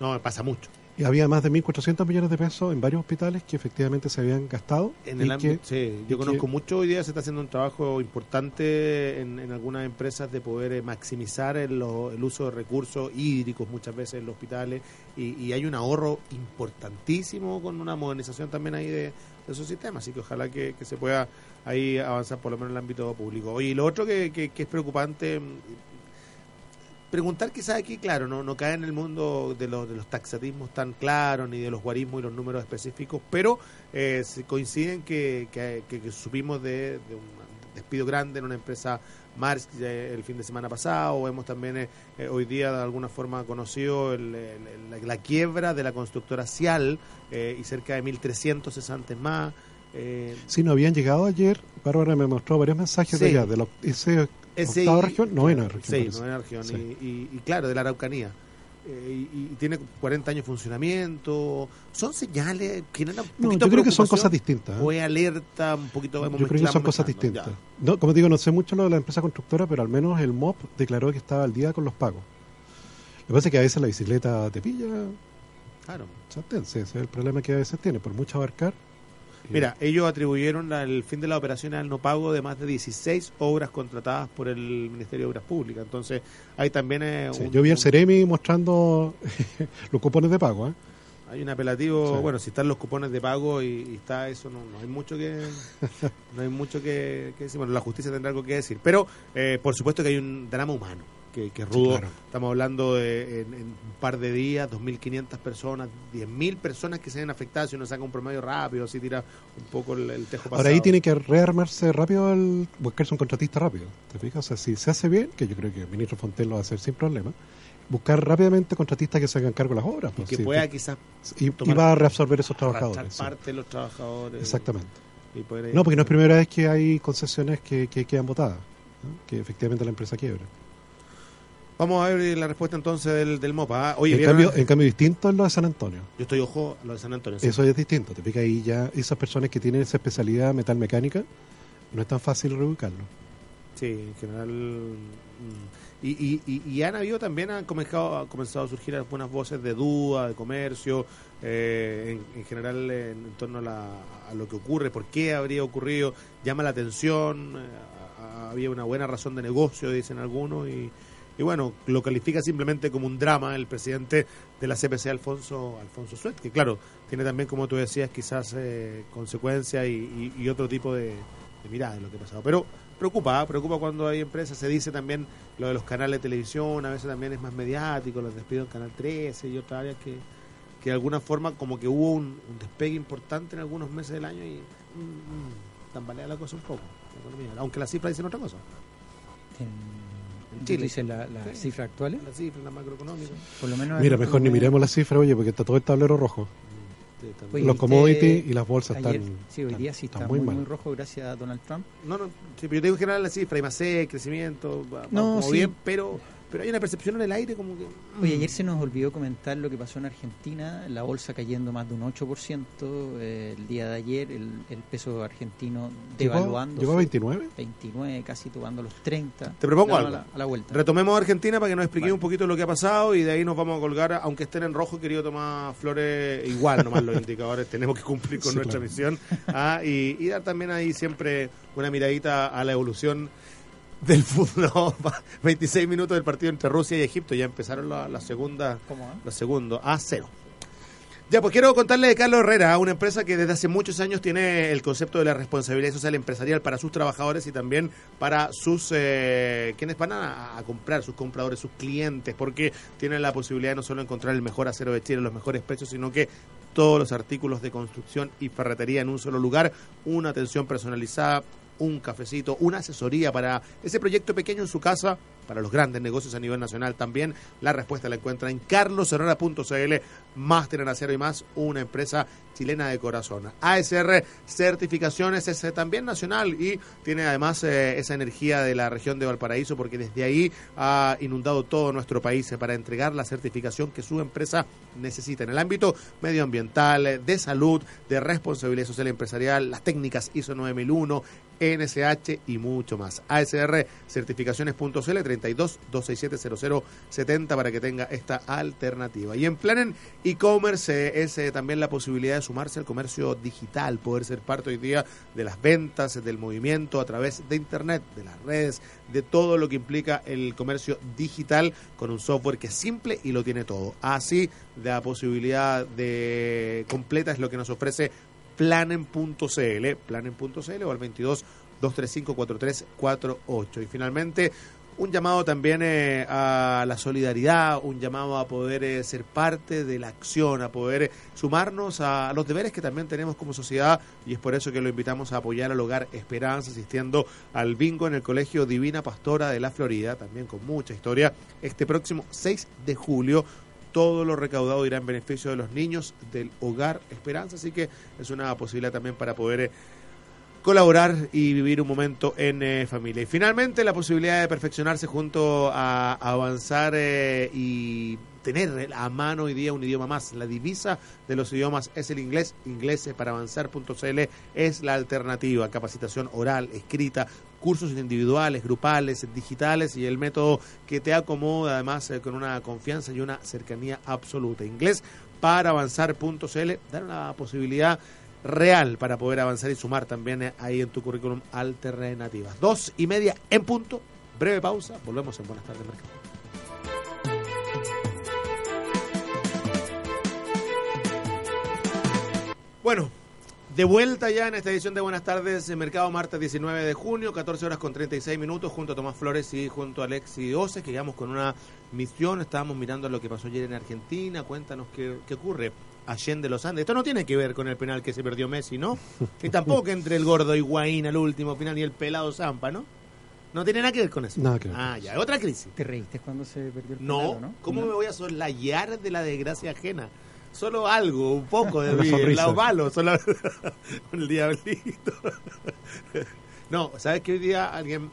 No, pasa mucho. Y había más de 1.400 millones de pesos en varios hospitales que efectivamente se habían gastado. En el ámbito, sí, yo conozco que- mucho hoy día se está haciendo un trabajo importante en, en algunas empresas de poder eh, maximizar el, el uso de recursos hídricos muchas veces en los hospitales y, y hay un ahorro importantísimo con una modernización también ahí de, de esos sistemas, así que ojalá que, que se pueda ahí avanzar por lo menos en el ámbito público. Oye, y lo otro que, que- que es preocupante, preguntar quizás aquí, claro, no, no cae en el mundo de los, de los taxatismos tan claros, ni de los guarismos y los números específicos, pero eh, coinciden que, que, que supimos de, de un despido grande en una empresa Mars el fin de semana pasado, hemos también eh, eh, hoy día de alguna forma conocido el, el, la, quiebra de la constructora Cial eh, y cerca de 1.300 cesantes más. Eh, sí, no habían llegado ayer, Bárbara me mostró varios mensajes sí. de allá, de lo, ese, ese octava región, novena región. Sí, novena región, sí. y, y, y, claro, de la Araucanía. Eh, y, y, tiene 40 años de funcionamiento. ¿Son señales? ¿Tienen un no, yo creo que son cosas distintas. ¿O es alerta? Un poquito Yo creo que son cosas distintas. No, como digo, no sé mucho lo de la empresa constructora, pero al menos el MOP declaró que estaba al día con los pagos. Lo que pasa es que a veces la bicicleta te pilla. Claro. Ese es el problema que a veces tiene, por mucho abarcar. Mira, ellos atribuyeron el fin de la operación al no pago de más de 16 obras contratadas por el Ministerio de Obras Públicas. Entonces, hay también... Eh, sí, un, yo vi al Ceremi mostrando los cupones de pago. ¿eh? Hay un apelativo, sí. bueno, si están los cupones de pago y, y está eso, no, no, hay mucho que no hay mucho que, que, decir. Bueno, la justicia tendrá algo que decir. Pero, eh, por supuesto que hay un drama humano que, que rudo. Claro. Estamos hablando de en, en, un par de días, 2.500 personas, 10.000 personas que se ven afectadas. Si uno saca un promedio rápido, así tira un poco el, el tejo pasado. Ahora ahí tiene que rearmarse rápido, el, buscarse un contratista rápido. ¿Te fijas? O sea, si se hace bien, que yo creo que el ministro Fontel lo va a hacer sin problema, buscar rápidamente contratistas que se hagan cargo de las obras. Pues, y que sí, pueda quizás y, y, va a reabsorber esos trabajadores. parte de los trabajadores. Exactamente. no, porque no es primera vez que hay concesiones que, que quedan votadas, ¿no? que efectivamente la empresa quiebra. Vamos a ver la respuesta entonces del, del MOPA. ¿ah? Oye, en, cambio, en cambio, distinto es lo de San Antonio. Yo estoy ojo a lo de San Antonio. ¿sí? Eso es distinto. Te pica ahí ya esas personas que tienen esa especialidad metalmecánica, no es tan fácil reubicarlo. Sí, en general. Y, y, y, y, han habido también, han comenzado, han comenzado a surgir algunas voces de duda, de comercio, eh, en, en, general en, en torno a, la, a, lo que ocurre, por qué habría ocurrido, llama la atención, eh, había una buena razón de negocio, dicen algunos, y, y bueno, lo califica simplemente como un drama el presidente de la CPC, Alfonso Alfonso Suet, que claro, tiene también, como tú decías, quizás eh, consecuencias y, y, otro tipo de, mirada de lo que ha pasado. Pero preocupa, ¿eh? preocupa cuando hay empresas, se dice también lo de los canales de televisión, a veces también es más mediático, los despidos en Canal 13 y otras áreas que, que de alguna forma como que hubo un, despegue importante en algunos meses del año y mmm, tambalea la cosa un poco, la economía, aunque las cifras dicen otra cosa. En Chile. ¿Dice la, la sí. cifra actual? La cifra, la macroeconómica. Por lo menos Mira, mejor ni miremos la cifra, oye, porque está todo el tablero rojo. Oye, los commodities y las bolsas ayer, están. Sí, hoy día sí está muy, muy, muy, rojo gracias a Donald Trump. No, no, sí, pero yo tengo que generar la cifra, hay más C, crecimiento, va, no, sí. bien, pero pero hay una percepción en el aire como que... Oye, ayer se nos olvidó comentar lo que pasó en Argentina, la bolsa cayendo más de un 8% eh, el día de ayer, el, el peso argentino devaluando. ¿Llegó a 29? 29, casi tocando los 30. Te propongo algo. A la, a la, vuelta. Retomemos Argentina para que nos explique vale. un poquito lo que ha pasado y de ahí nos vamos a colgar, aunque estén en rojo, querido Tomás Flores, igual nomás los indicadores tenemos que cumplir con sí, nuestra claro. misión ah, y, y dar también ahí siempre una miradita a la evolución del fútbol. No, 26 minutos del partido entre Rusia y Egipto. Ya empezaron la, la segunda. ¿Cómo? La segunda. A cero. Ya, pues quiero contarle de Carlos Herrera, una empresa que desde hace muchos años tiene el concepto de la responsabilidad social empresarial para sus trabajadores y también para sus eh, quienes van a, a, comprar, sus compradores, sus clientes, porque tienen la posibilidad de no solo encontrar el mejor acero de Chile, los mejores precios, sino que todos los artículos de construcción y ferretería en un solo lugar, una atención personalizada, un cafecito, una asesoría para ese proyecto pequeño en su casa, para los grandes negocios a nivel nacional también. La respuesta la encuentra en carlosherrera.cl, Máster en Acero y más, una empresa chilena de corazón. ASR Certificaciones es también nacional y tiene además eh, esa energía de la región de Valparaíso porque desde ahí ha inundado todo nuestro país eh, para entregar la certificación que su empresa necesita en el ámbito medioambiental, de salud, de responsabilidad social empresarial, las técnicas ISO 9001, NSH y mucho más. ASR Certificaciones.cl 32 267 0070 para que tenga esta alternativa. Y en Planen e-commerce es eh, también la posibilidad de sumarse al comercio digital, poder ser parte hoy día de las ventas, del movimiento a través de Internet, de las redes, de todo lo que implica el comercio digital con un software que es simple y lo tiene todo. Así, la posibilidad de completa es lo que nos ofrece planen.cl, planen.cl o al 22 235 4348. Y finalmente, un llamado también eh, a la solidaridad, un llamado a poder eh, ser parte de la acción, a poder sumarnos a, los deberes que también tenemos como sociedad y es por eso que lo invitamos a apoyar al Hogar Esperanza asistiendo al bingo en el Colegio Divina Pastora de la Florida, también con mucha historia, este próximo 6 de julio. Todo lo recaudado irá en beneficio de los niños del Hogar Esperanza, así que es una posibilidad también para poder colaborar y vivir un momento en eh, familia. Y finalmente la posibilidad de perfeccionarse junto a, avanzar eh, y tener a mano hoy día un idioma más. La divisa de los idiomas es el inglés. Inglés para avanzar.cl es la alternativa. Capacitación oral, escrita, cursos individuales, grupales, digitales y el método que te acomoda además eh, con una confianza y una cercanía absoluta. Inglés para avanzar.cl, dar la posibilidad real para poder avanzar y sumar también eh, ahí en tu currículum alternativas. Dos y media en punto, breve pausa, volvemos en Buenas tardes Mercado. Bueno, de vuelta ya en esta edición de Buenas tardes en Mercado martes 19 de junio, 14 horas con 36 minutos, junto a Tomás Flores y junto a Alexi Ose, que llegamos con una misión, estábamos mirando lo que pasó ayer en Argentina, cuéntanos qué, qué ocurre. Allende los Andes. Esto no tiene que ver con el penal que se perdió Messi, ¿no? Y tampoco entre el gordo Higuaín al último final y el pelado Zampa, ¿no? No tiene nada que ver con eso. Nada que ver. Ah, ya, otra crisis. ¿Te reíste cuando se perdió el No, pelado, no? ¿cómo No. me voy a soslayar de la desgracia ajena? Solo algo, un poco de el lado malo, solo el diablito. no, ¿sabes que hoy día alguien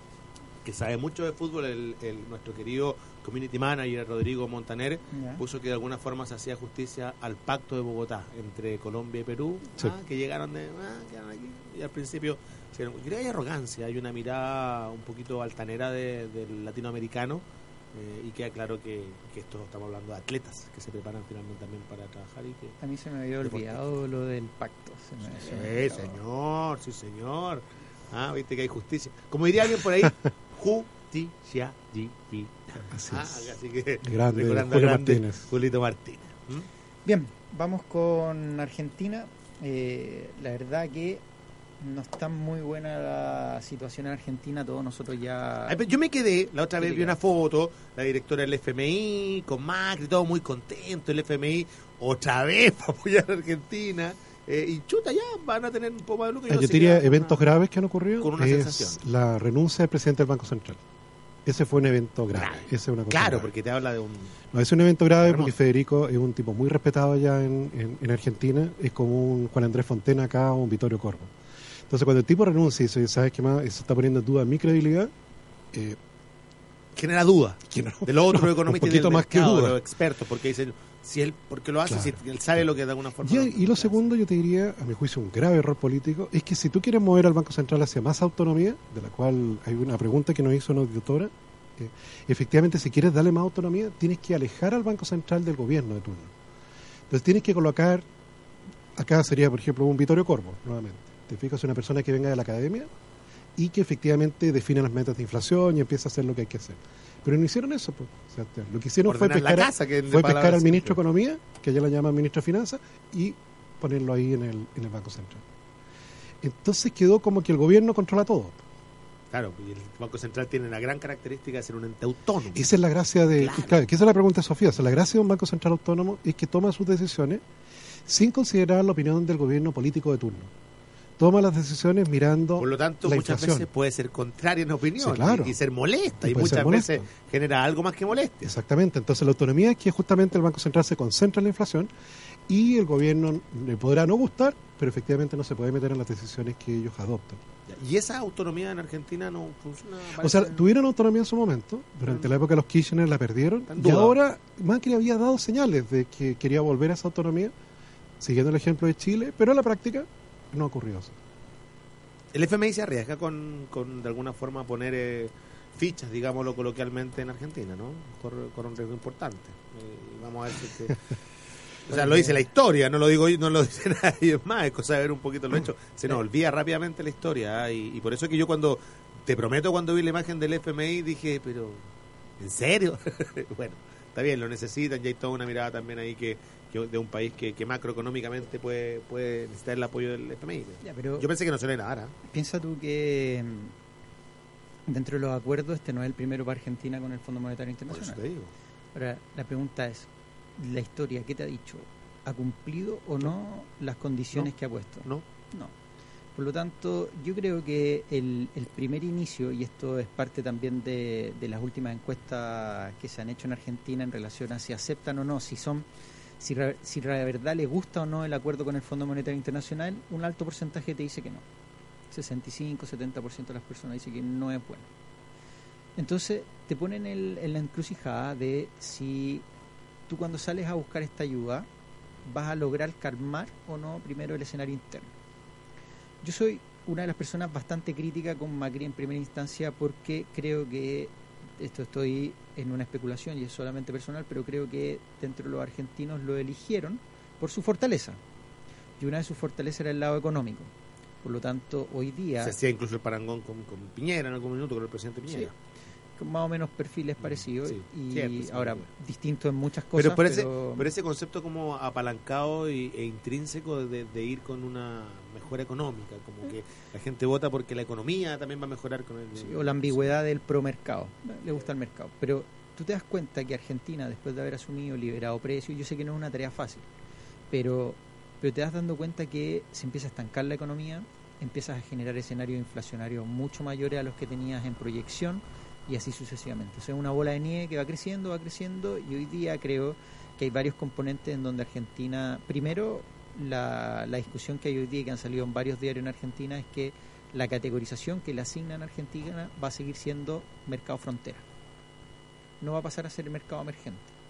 que sabe mucho de fútbol, el, el- nuestro querido community manager Rodrigo Montaner, puso que de alguna forma se hacía justicia al pacto de Bogotá entre Colombia y Perú, Sí. ah, que llegaron de, ah, quedaron aquí, y al principio, creo que hay arrogancia, hay una mirada un poquito altanera de- del latinoamericano, eh, y queda claro que, que esto estamos hablando de atletas que se preparan finalmente también para trabajar y que... A mí se me había olvidado lo del pacto. se me- se me Sí, había señor, sí, señor. Ah, viste que hay justicia. Como diría alguien por ahí, justicia divina. Así Ah, es. así que Grande recordando Julio grande Martínez. Julito Martínez. ¿Mm? Bien, vamos con Argentina. Eh, la verdad que no está muy buena la situación en Argentina. Todos nosotros ya... Ay, pero Yo me quedé, la otra ¿Qué vez vi una foto, la directora del FMI, con Macri, todo muy contento, el FMI, otra vez para apoyar a Argentina. eh, y chuta, ya van a tener un poco de lucro. Ah, no Yo se diría eventos una- graves que han ocurrido. con una es sensación. la renuncia del presidente del Banco Central. Ese fue un evento grave. Grave. Esa es una cosa Claro, grave. porque te habla de un... No, es un evento grave porque Federico es un tipo muy respetado allá en, en- en Argentina. Es como un Juan Andrés Fontena acá o un Vittorio Corvo. Entonces, cuando el tipo renuncia y dice, ¿sabes qué más? Eso está poniendo en duda mi credibilidad. Eh, genera duda. no. de los otros No, economistas y del más que mercado, de duda. los expertos, porque dicen, si él, porque lo hace, Claro. si él sabe lo que de alguna forma... Y, lo segundo, yo te diría, a mi juicio, un grave error político, es que si tú quieres mover al Banco Central hacia más autonomía, de la cual hay una pregunta que nos hizo una auditora, eh, efectivamente, si quieres darle más autonomía, tienes que alejar al Banco Central del gobierno de turno. Entonces tienes que colocar, acá sería, por ejemplo, un Vittorio Corvo, nuevamente. Te fijas, una persona que venga de la academia y que efectivamente define las metas de inflación y empieza a hacer lo que hay que hacer. Pero no hicieron eso, pues. O sea, lo que hicieron fue Ordenar la pescar, casa, que fue pescar al ministro de. Economía, que allá lo llaman ministro de Finanzas, y ponerlo ahí en el, en el Banco Central. Entonces quedó como que el gobierno controla todo. Claro, y el Banco Central tiene la gran característica de ser un ente autónomo. Esa es la gracia de. Claro. Claro, que esa es la pregunta de Sofía. O sea, la gracia de un Banco Central autónomo es que toma sus decisiones sin considerar la opinión del gobierno político de turno. Toma las decisiones mirando. Por lo tanto, la muchas inflación. veces puede ser contraria en opinión Sí, claro. y, y ser molesta. Y muchas molesta. veces genera algo más que molestia. Exactamente. Entonces, la autonomía es que justamente el Banco Central se concentra en la inflación y el gobierno le podrá no gustar, pero efectivamente no se puede meter en las decisiones que ellos adoptan. Y esa autonomía en Argentina no funciona. O sea, tuvieron autonomía en su momento, durante la época de los Kirchner la perdieron, y ahora Macri había dado señales de que quería volver a esa autonomía, siguiendo el ejemplo de Chile, pero en la práctica no ocurrió eso. El FMI se arriesga con, con de alguna forma, poner eh, fichas, digámoslo coloquialmente, en Argentina, ¿no? Corre, corre un riesgo importante. Eh, vamos a ver si... que- O sea, lo dice la historia, no lo digo yo, no lo dice nadie más, es cosa de ver un poquito lo hecho. Se nos olvida rápidamente la historia ¿ah? y, y por eso es que yo cuando, te prometo, cuando vi la imagen del FMI dije, pero, ¿en serio? bueno, está bien, lo necesitan, ya hay toda una mirada también ahí que, que de un país que, que macroeconómicamente puede, puede necesitar el apoyo del FMI. Ya, pero Yo pensé que no se le nada. piensa tú que, Dentro de los acuerdos, este no es el primero para Argentina con el Fondo Monetario Por eso Internacional. te digo. Ahora, la pregunta es, ¿la historia qué te ha dicho? ¿Ha cumplido o no las condiciones No. que ha puesto? No. No. Por lo tanto, yo creo que el, primer inicio, y esto es parte también de, de las últimas encuestas que se han hecho en Argentina en relación a si aceptan o no, si son, si, de verdad les gusta o no el acuerdo con el Fondo Monetario Internacional, un alto porcentaje te dice que no. 65, 70% de las personas dice que no es bueno. Entonces, te ponen en la encrucijada de si tú cuando sales a buscar esta ayuda vas a lograr calmar o no primero el escenario interno. Yo soy una de las personas bastante crítica con Macri en primera instancia porque creo que, esto estoy en una especulación y es solamente personal, pero creo que dentro de los argentinos lo eligieron por su fortaleza. Y una de sus fortalezas era el lado económico. Por lo tanto, hoy día... Se hacía incluso el parangón con, con Piñera en algún minuto, con el presidente Piñera. Más o menos perfiles parecidos sí, y cierto, ahora bueno. distintos en muchas cosas. Pero por ese, pero- por ese concepto como apalancado y- e intrínseco de, de ir con una mejora económica, como que la gente vota porque la economía también va a mejorar con el... Sí, o la ambigüedad del promercado. Le gusta el mercado. Pero tú te das cuenta que Argentina, después de haber asumido, liberado precios, yo sé que no es una tarea fácil, pero, pero te das dando cuenta que se empieza a estancar la economía, empiezas a generar escenarios inflacionarios mucho mayores a los que tenías en proyección y así sucesivamente. O sea, una bola de nieve que va creciendo, va creciendo y hoy día creo que hay varios componentes en donde Argentina, primero, la, la discusión que hay hoy día y que han salido en varios diarios en Argentina es que la categorización que le asignan a Argentina va a seguir siendo mercado frontera. No va a pasar a ser mercado emergente.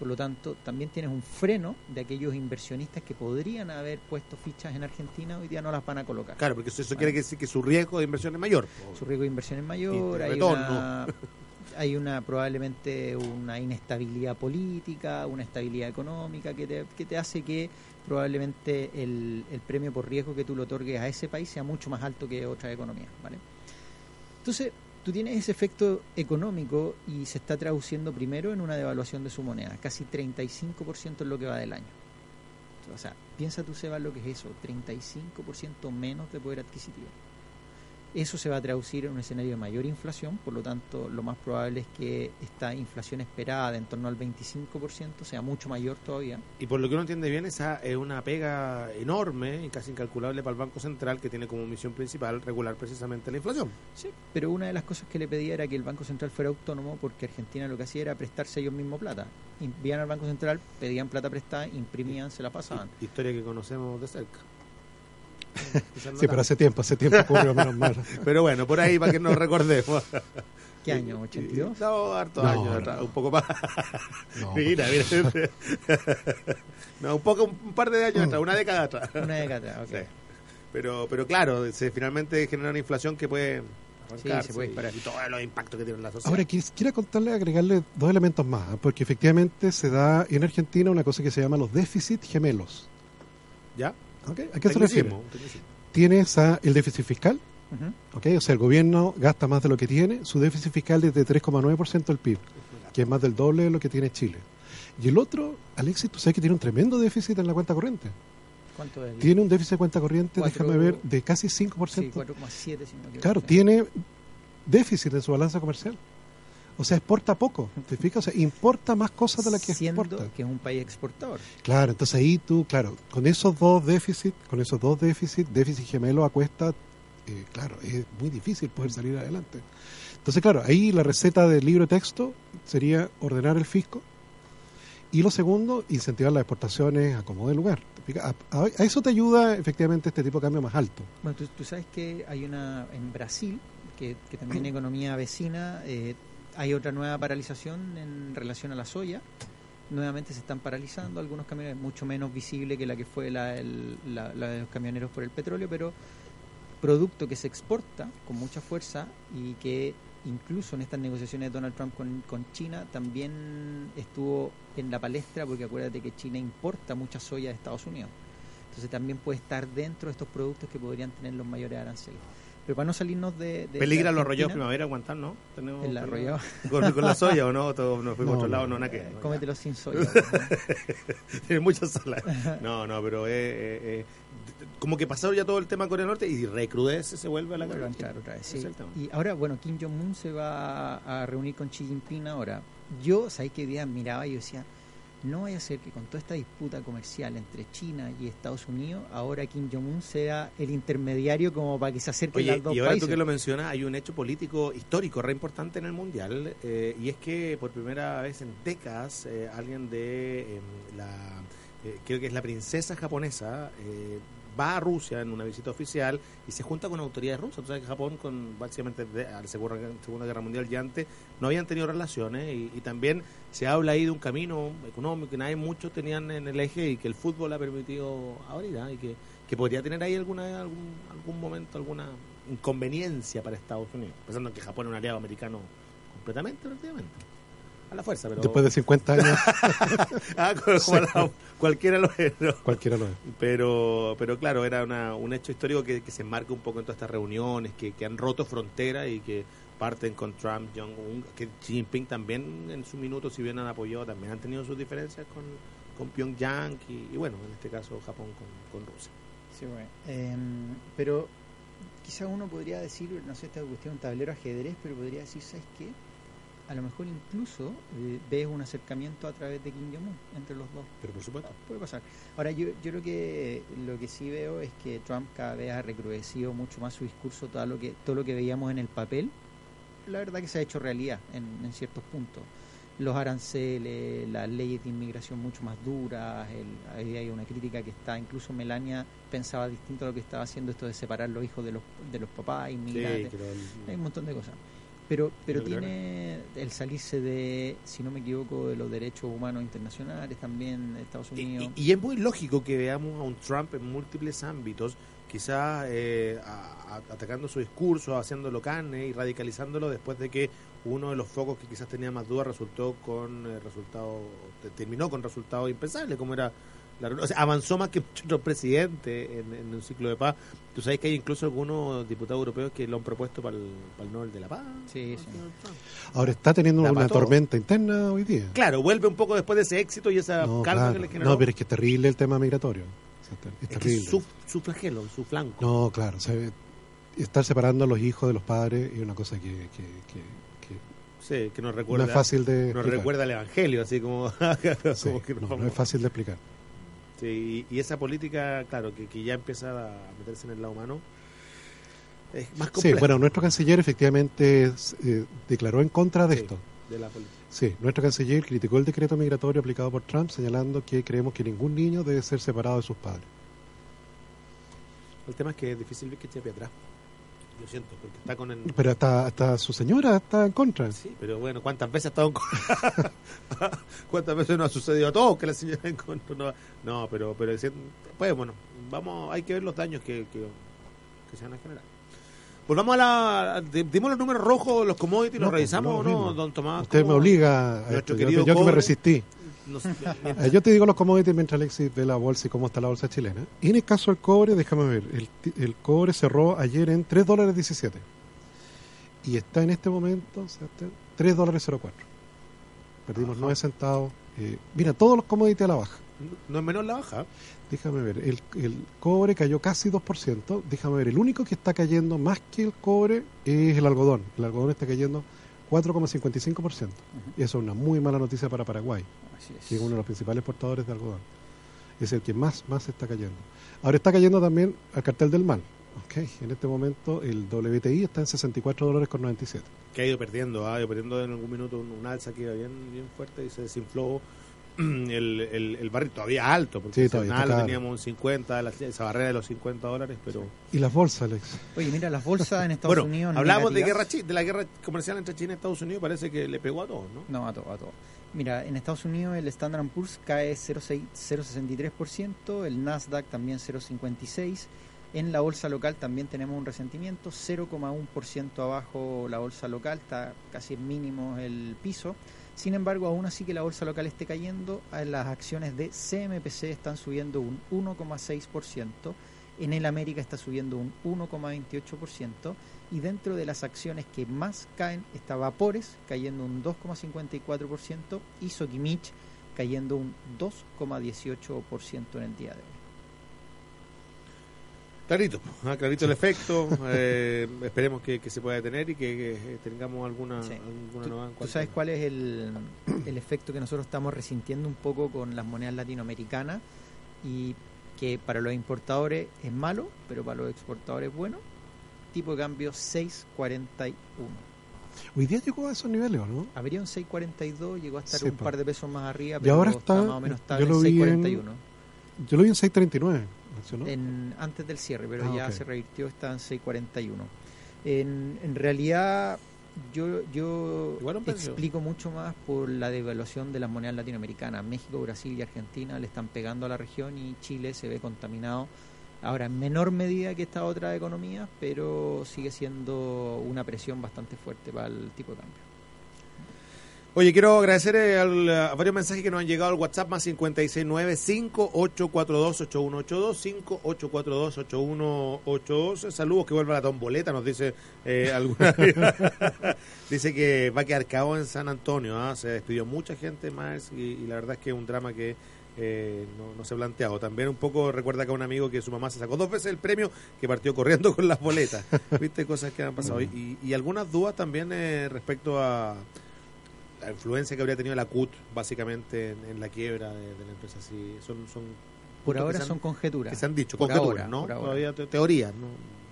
Por lo tanto, también tienes un freno de aquellos inversionistas que podrían haber puesto fichas en Argentina, hoy día no las van a colocar. Claro, porque eso, eso quiere decir que su riesgo de inversión es mayor. Su riesgo de inversión es mayor, hay una, hay una probablemente una inestabilidad política, una estabilidad económica que te, que te hace que probablemente el, el premio por riesgo que tú le otorgues a ese país sea mucho más alto que otras economías, ¿vale? Entonces, tú tienes ese efecto económico y se está traduciendo primero en una devaluación de su moneda, casi 35% es lo que va del año. O sea, piensa tú, Seba, lo que es eso, 35% menos de poder adquisitivo. Eso se va a traducir en un escenario de mayor inflación, por lo tanto, lo más probable es que esta inflación esperada de en torno al 25% sea mucho mayor todavía. Y por lo que uno entiende bien, esa es una pega enorme y casi incalculable para el Banco Central que tiene como misión principal regular precisamente la inflación. Sí, pero una de las cosas que le pedía era que el Banco Central fuera autónomo porque Argentina lo que hacía era prestarse ellos mismos plata. Envían al Banco Central, pedían plata prestada, imprimían, se la pasaban. Historia que conocemos de cerca. Sí, pero hace tiempo, hace tiempo ocurrió menos mal. Pero bueno, por ahí para que nos recordemos. ¿Qué año? ¿82? No, harto No, años no, atrás, un poco más. No, mira, mira. no, un poco, un par de años atrás, una década atrás. Una década, ok. Sí. Pero, pero claro, se finalmente genera una inflación que puede arrancarse se puede disparar. y, y todos los impactos que tiene en la sociedad. Ahora, quis- quiero contarle, agregarle dos elementos más, ¿eh? porque efectivamente se da en Argentina una cosa que se llama los déficits gemelos. ¿Ya? ¿Ok? ¿A qué se refiere? Tecnicismo, tecnicismo. Tienes a el déficit fiscal. ¿ok? o sea, el gobierno gasta más de lo que tiene, su déficit fiscal es de 3,9% del PIB, que es más del doble de lo que tiene Chile. Y el otro, Alexis, tú sabes que tiene un tremendo déficit en la cuenta corriente. ¿Cuánto es? Tiene un déficit de cuenta corriente, déjame ver, de casi 5%. Sí, 4,7 si no me equivoco. Claro, tiene déficit en su balanza comercial. O sea, exporta poco, ¿te fijas? O sea, importa más cosas de las que Siendo exporta. que es un país exportador. Claro, entonces ahí tú, claro, con esos dos déficits, con esos dos déficits, déficit gemelo a cuesta, eh, claro, es muy difícil poder salir adelante. Entonces, claro, ahí la receta del libro texto sería ordenar el fisco y lo segundo, incentivar las exportaciones a como de lugar. A, a- a eso te ayuda efectivamente este tipo de cambio más alto. Bueno, tú, tú sabes que hay una en Brasil, que, que también economía vecina, eh, hay otra nueva paralización en relación a la soya. Nuevamente se están paralizando algunos camiones, mucho menos visible que la que fue la, de los camioneros por el petróleo, pero producto que se exporta con mucha fuerza y que incluso en estas negociaciones de Donald Trump con, con China también estuvo en la palestra porque acuérdate que China importa mucha soya de Estados Unidos. Entonces también puede estar dentro de estos productos que podrían tener los mayores aranceles. Pero para no salirnos de... de Peligra los Argentina, primavera aguantar, ¿no? Tenemos El arrollado. Con, con la soya o no, todo nos fuimos a otro lado, no, nada que. no, Cómetelo sin soya. Tiene mucha sala. No, no, pero eh, eh, eh, como que pasaron ya todo el tema Corea del Norte y recrudece, se vuelve a la Vuelve a otra vez, sí. Y ahora, bueno, Kim Jong-un se va a reunir con Xi Jinping ahora. Yo, ¿sabéis qué día miraba y yo decía, no vaya a ser que con toda esta disputa comercial entre China y Estados Unidos, ahora Kim Jong-un sea el intermediario como para que se acerquen Oye, las dos y ahora países. tú que lo mencionas, hay un hecho político histórico re importante en el Mundial, eh, y es que por primera vez en décadas eh, alguien de em, la, eh, creo que es la princesa japonesa, va a Rusia en una visita oficial y se junta con autoridades rusas. Tú sabes que Japón, con básicamente de- a la Segunda, Segunda Guerra Mundial y antes, no habían tenido relaciones, y, también se habla ahí de un camino económico que nadie muchos tenían en el eje y que el fútbol ha permitido abrir, y que que podría tener ahí alguna algún, algún momento alguna inconveniencia para Estados Unidos, pensando en que Japón es un aliado americano completamente, prácticamente. A la fuerza, pero Después de 50 años, Ah, cualquiera lo es, ¿no? cualquiera lo es. Pero, pero claro, era una, un hecho histórico que, que se enmarca un poco en todas estas reuniones, que, que han roto fronteras y que parten con Trump, Jong-un, que Xi Jinping también en su minuto, si bien han apoyado, también han tenido sus diferencias con, con Pyongyang y, y bueno, en este caso Japón con, con Rusia. Sí, bueno. Em, pero quizá uno podría decir, no sé, esta cuestión, un tablero ajedrez, pero podría decir, ¿sabes qué? A lo mejor incluso eh, ves un acercamiento a través de Kim Jong-un entre los dos. Pero por supuesto. Puede pasar. Ahora, yo, yo creo que lo que sí veo es que Trump cada vez ha recrudecido mucho más su discurso, todo lo que, todo lo que veíamos en el papel, la verdad que se ha hecho realidad en, en ciertos puntos. Los aranceles, las leyes de inmigración mucho más duras, el, ahí hay una crítica que está, incluso Melania pensaba distinto a lo que estaba haciendo esto de separar los hijos de los, de los papás, inmigrantes, hay un montón de cosas. Pero, pero tiene el salirse de, si no me equivoco, de los derechos humanos internacionales también de Estados Unidos. y- y es muy lógico que veamos a un Trump en múltiples ámbitos, quizás eh, atacando su discurso, haciéndolo carne y radicalizándolo después de que uno de los focos que quizás tenía más dudas resultó con eh, resultados, te- terminó con resultados impensables, como era o sea, avanzó más que muchos otros presidentes en, en un ciclo de paz. Tú sabes que hay incluso algunos diputados europeos que lo han propuesto para el, para el Nobel de la Paz. Sí, sí. Ahora está teniendo una tormenta interna hoy día. Claro, vuelve un poco después de ese éxito y esa No, calma claro. que le generó. no, pero es que es terrible el tema migratorio. Es es que terrible. es su, su flagelo, su flanco. No, claro. o sea, estar separando a los hijos de los padres es una cosa que, que, que- que Sí, que nos no recuerda, es fácil de nos explicar. recuerda el Evangelio, así como, como Sí, que no, no es fácil de explicar. Sí, y, y esa política, claro, que, que ya empieza a meterse en el lado humano, es más Sí, compleja bueno, nuestro canciller efectivamente eh, declaró en contra de Sí. esto. de la política. Sí, nuestro canciller criticó el decreto migratorio aplicado por Trump, señalando que creemos que ningún niño debe ser separado de sus padres. El tema es que es difícil ver que esté atrás. Lo siento, porque está con el... Pero hasta, hasta su señora está en contra. Sí, pero bueno, ¿cuántas veces ha estado en contra? ¿Cuántas veces nos ha sucedido a todos que la señora en contra? No, no pero, pero pues bueno, vamos, hay que ver los daños que, que, que se van a generar. Volvamos a la... di- Dimos los números rojos, los commodities, No, ¿los pues, revisamos no no, don Tomás? Usted me obliga a Nuestro esto. Yo, querido yo que me resistí. Eh, Yo te digo los commodities mientras Alexis ve la bolsa y cómo está la bolsa chilena. Y en el caso del cobre, déjame ver, el, el cobre cerró ayer en 3 dólares 17. Y está en este momento, 3 dólares 04. Perdimos Ajá. 9 centavos. Eh, mira, todos los commodities a la baja. no es menor la baja. Déjame ver, el, el cobre cayó casi 2%. Déjame ver, el único que está cayendo más que el cobre es el algodón. El algodón está cayendo 4,55%. Y eso es una muy mala noticia para Paraguay, Así es. que es uno de los principales exportadores de algodón. Es el que más, más está cayendo. Ahora está cayendo también al cartel del mal. ¿ok? En este momento el WTI está en 64 dólares con 97. que ha ido perdiendo, ha ido perdiendo en algún minuto un, un alza que iba bien, bien fuerte y se desinfló el, el, el barril todavía alto, porque Sí, todavía caro. teníamos un 50, la- esa barrera de los 50 dólares, pero... ¿Y las bolsas, Alex? Oye, mira, las bolsas en Estados Bueno, Unidos. hablamos de, guerra chi- de la guerra comercial entre China y Estados Unidos, parece que le pegó a todos, ¿no? No, a todo, a todo. Mira, en Estados Unidos el Standard Poor's cae 0,6 0,63%, el Nasdaq también 0,56%. En la bolsa local también tenemos un resentimiento, 0,1% abajo la bolsa local, está casi en mínimo el piso. Sin embargo, aún así que la bolsa local esté cayendo, eh, las acciones de CMPC están subiendo un 1,6%, En el América está subiendo un 1,28% y dentro de las acciones que más caen está Vapores cayendo un 2,54% y Sokimich cayendo un 2,18% en el día de hoy. Clarito, ah, clarito el efecto. eh, esperemos que, que se pueda detener y que, que tengamos alguna, Sí. alguna ¿Tú, nueva tú sabes cuál es el, el efecto que nosotros estamos resintiendo un poco con las monedas latinoamericanas y que para los importadores es malo, pero para los exportadores es bueno? Tipo de cambio 6.41. Hoy día llegó a esos niveles, ¿o no? Habría un 6.42, llegó a estar un po. par de pesos más arriba, Y pero ahora está- más o menos estable en lo vi en- 6.41. Yo lo vi en 6.39, ¿no? en, antes del cierre, pero Ah, ya se revirtió, está en 6.41. En, en realidad, yo, yo explico mucho más por la devaluación de las monedas latinoamericanas. México, Brasil y Argentina le están pegando a la región y Chile se ve contaminado. Ahora, en menor medida que esta otra economía, pero sigue siendo una presión bastante fuerte para el tipo de cambio. Oye, quiero agradecer eh, al, a varios mensajes que nos han llegado al WhatsApp más 569-5842-8182, 5842-8182. Saludos, que vuelva la tomboleta, nos dice eh, alguna Dice que va a quedar cao en San Antonio, ¿ah? se despidió mucha gente más y, y la verdad es que es un drama que eh, no, no se ha planteado. También un poco recuerda que a un amigo que su mamá se sacó dos veces el premio que partió corriendo con las boletas. ¿Viste? Cosas que han pasado. Y, y algunas dudas también eh, respecto a la influencia que habría tenido la CUT básicamente en, en la quiebra de, de la empresa. Sí, son, son Por ahora han- son conjeturas. que se han dicho, Por conjeturas, ahora, ¿no? por ahora. Todavía te- teorías, ¿no?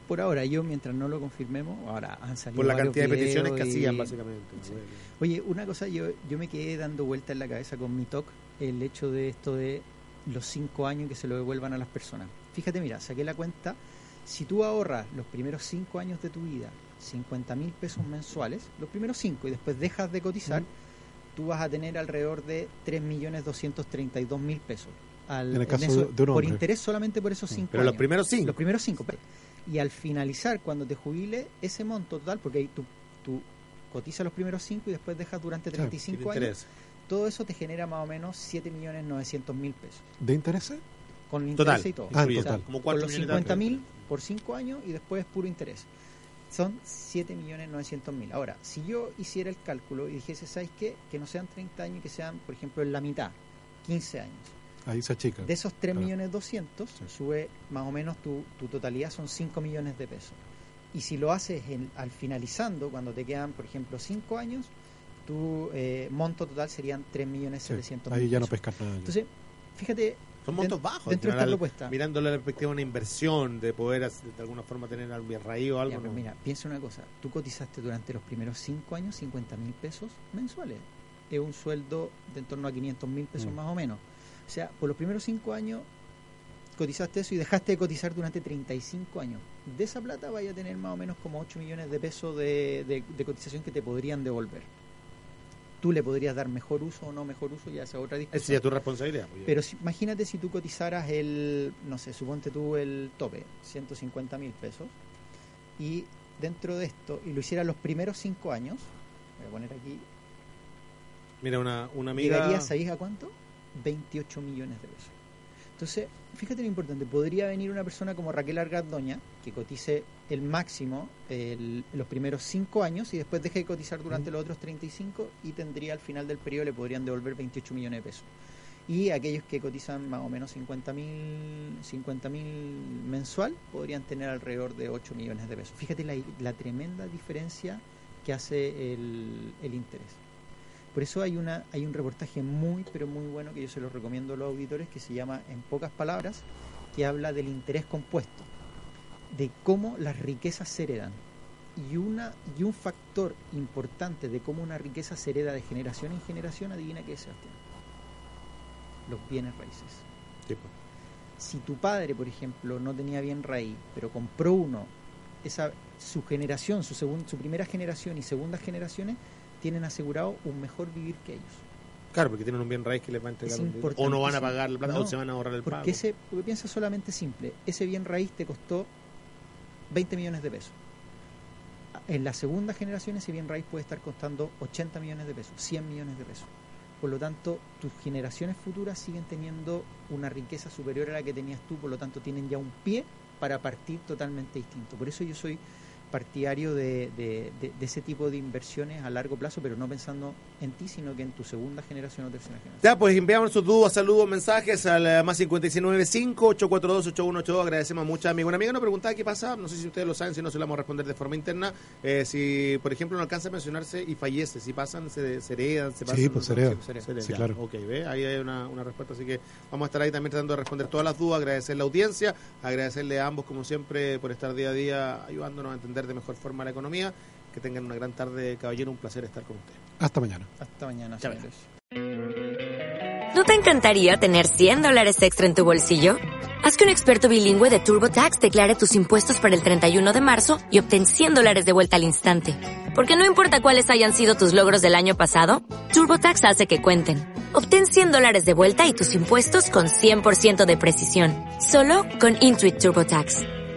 Por ahora, yo mientras no lo confirmemos, ahora han salido Por la cantidad de peticiones que y- hacían, básicamente. Sí. Oye, una cosa, yo, yo me quedé dando vuelta en la cabeza con mi talk, el hecho de esto de los cinco años que se lo devuelvan a las personas. Fíjate, mira, saqué la cuenta, si tú ahorras los primeros cinco años de tu vida 50 mil pesos mensuales, los primeros cinco, y después dejas de cotizar, tú vas a tener alrededor de 3.232.000 pesos. Al, En el caso eso- de- un por interés solamente por esos cinco Pero los años. primeros cinco. Los primeros cinco. pe- Y al finalizar, cuando te jubile, ese monto total, porque ahí tú, tú cotizas los primeros cinco y después dejas durante Claro, 35 ¿Qué te años, todo eso te genera más o menos 7.900.000 pesos. ¿De intereses? Con Total. interés y todo. Ah, en O sea, total. Como con cuatro los millones de 50.000 por 5 años y después puro interés. Son 7.900.000. Ahora, si yo hiciera el cálculo y dijese, ¿sabes qué? Que no sean 30 años y que sean, por ejemplo, en la mitad, 15 años. Ahí se achica. De esos 3 Claro. millones 200, Sí. sube más o menos tu, tu totalidad son 5 millones de pesos. Y si lo haces en- al finalizando, cuando te quedan, por ejemplo, 5 años, tu eh, monto total serían 3 millones Sí, 700 Ahí ya no pescas nada. Entonces, fíjate, Son montos bajos. dentro de al esta. Mirando la perspectiva de una inversión, de poder hacer- de alguna forma tener algo bien raíz o algo. ya, pero ¿no? mira, piensa una cosa, tú cotizaste durante los primeros 5 años 50 mil pesos mensuales. Es un sueldo de en torno a 500 mil pesos Mm. más o menos. O sea, por los primeros 5 años cotizaste eso y dejaste de cotizar durante 35 años. De esa plata vaya a tener más o menos como 8 millones de pesos de, de- de cotización que te podrían devolver. Tú le podrías dar mejor uso o no mejor uso, ya esa es otra discusión. Esa es tu responsabilidad. pues, Pero si- imagínate si tú cotizaras el, no sé, suponte tú el tope, 150 mil pesos, y dentro de esto, y lo hicieras los primeros cinco años, voy a poner aquí, Mira, una, una amiga. llegaría, ¿sabéis a cuánto? 28 millones de pesos. Entonces, fíjate lo importante, podría venir una persona como Raquel Argandoña, que cotice el máximo el- los primeros cinco años y después deje de cotizar durante los otros 35 y tendría al final del periodo le podrían devolver 28 millones de pesos. Y aquellos que cotizan más o menos 50 mil 50 mensual podrían tener alrededor de 8 millones de pesos. Fíjate la, la tremenda diferencia que hace el, el interés. Por eso hay una hay un reportaje muy pero muy bueno que yo se lo recomiendo a los auditores que se llama En pocas palabras que habla del interés compuesto, de cómo las riquezas se heredan. Y una y un factor importante de cómo una riqueza se hereda de generación en generación, adivina qué es, Sebastián. Los bienes raíces. Pues. Si tu padre, por ejemplo, no tenía bien raíz, pero compró uno, esa su generación, su segun- su primera generación y segundas generaciones tienen asegurado un mejor vivir que ellos. Claro, porque tienen un bien raíz que les va a entregar un. O no van a pagar la plata No, o se van a ahorrar el pago. Porque ese, porque piensa solamente simple, ese bien raíz te costó 20 millones de pesos. En la segunda generación ese bien raíz puede estar costando 80 millones de pesos, 100 millones de pesos. Por lo tanto, tus generaciones futuras siguen teniendo una riqueza superior a la que tenías tú, por lo tanto tienen ya un pie para partir totalmente distinto. Por eso yo soy partidario de, de, ese tipo de inversiones a largo plazo, pero no pensando en ti, sino que en tu segunda generación o tercera generación. Ya, pues enviamos sus dudas, saludos, mensajes al eh, más 595-842-8182. Agradecemos mucho a mi buena amiga. Nos preguntaba qué pasa, no sé si ustedes lo saben, si no se lo vamos a responder de forma interna. Eh, si, por ejemplo, no alcanza a mencionarse y fallece, si pasan, se, se heredan, se pasan. Sí, pues se heredan. Sí, claro. Ok, ve, ahí hay una, una respuesta, así que vamos a estar ahí también tratando de responder todas las dudas, agradecer la audiencia, agradecerle a ambos, como siempre, por estar día a día ayudándonos a entender de mejor forma la economía. Que tengan una gran tarde, caballero. Un placer estar con usted. Hasta mañana. Hasta mañana. ¿No te encantaría tener 100 dólares extra en tu bolsillo? Haz que un experto bilingüe de TurboTax declare tus impuestos para el 31 de marzo y obtén 100 dólares de vuelta al instante. Porque no importa cuáles hayan sido tus logros del año pasado, TurboTax hace que cuenten. Obtén 100 dólares de vuelta y tus impuestos con 100% de precisión. Solo con Intuit TurboTax.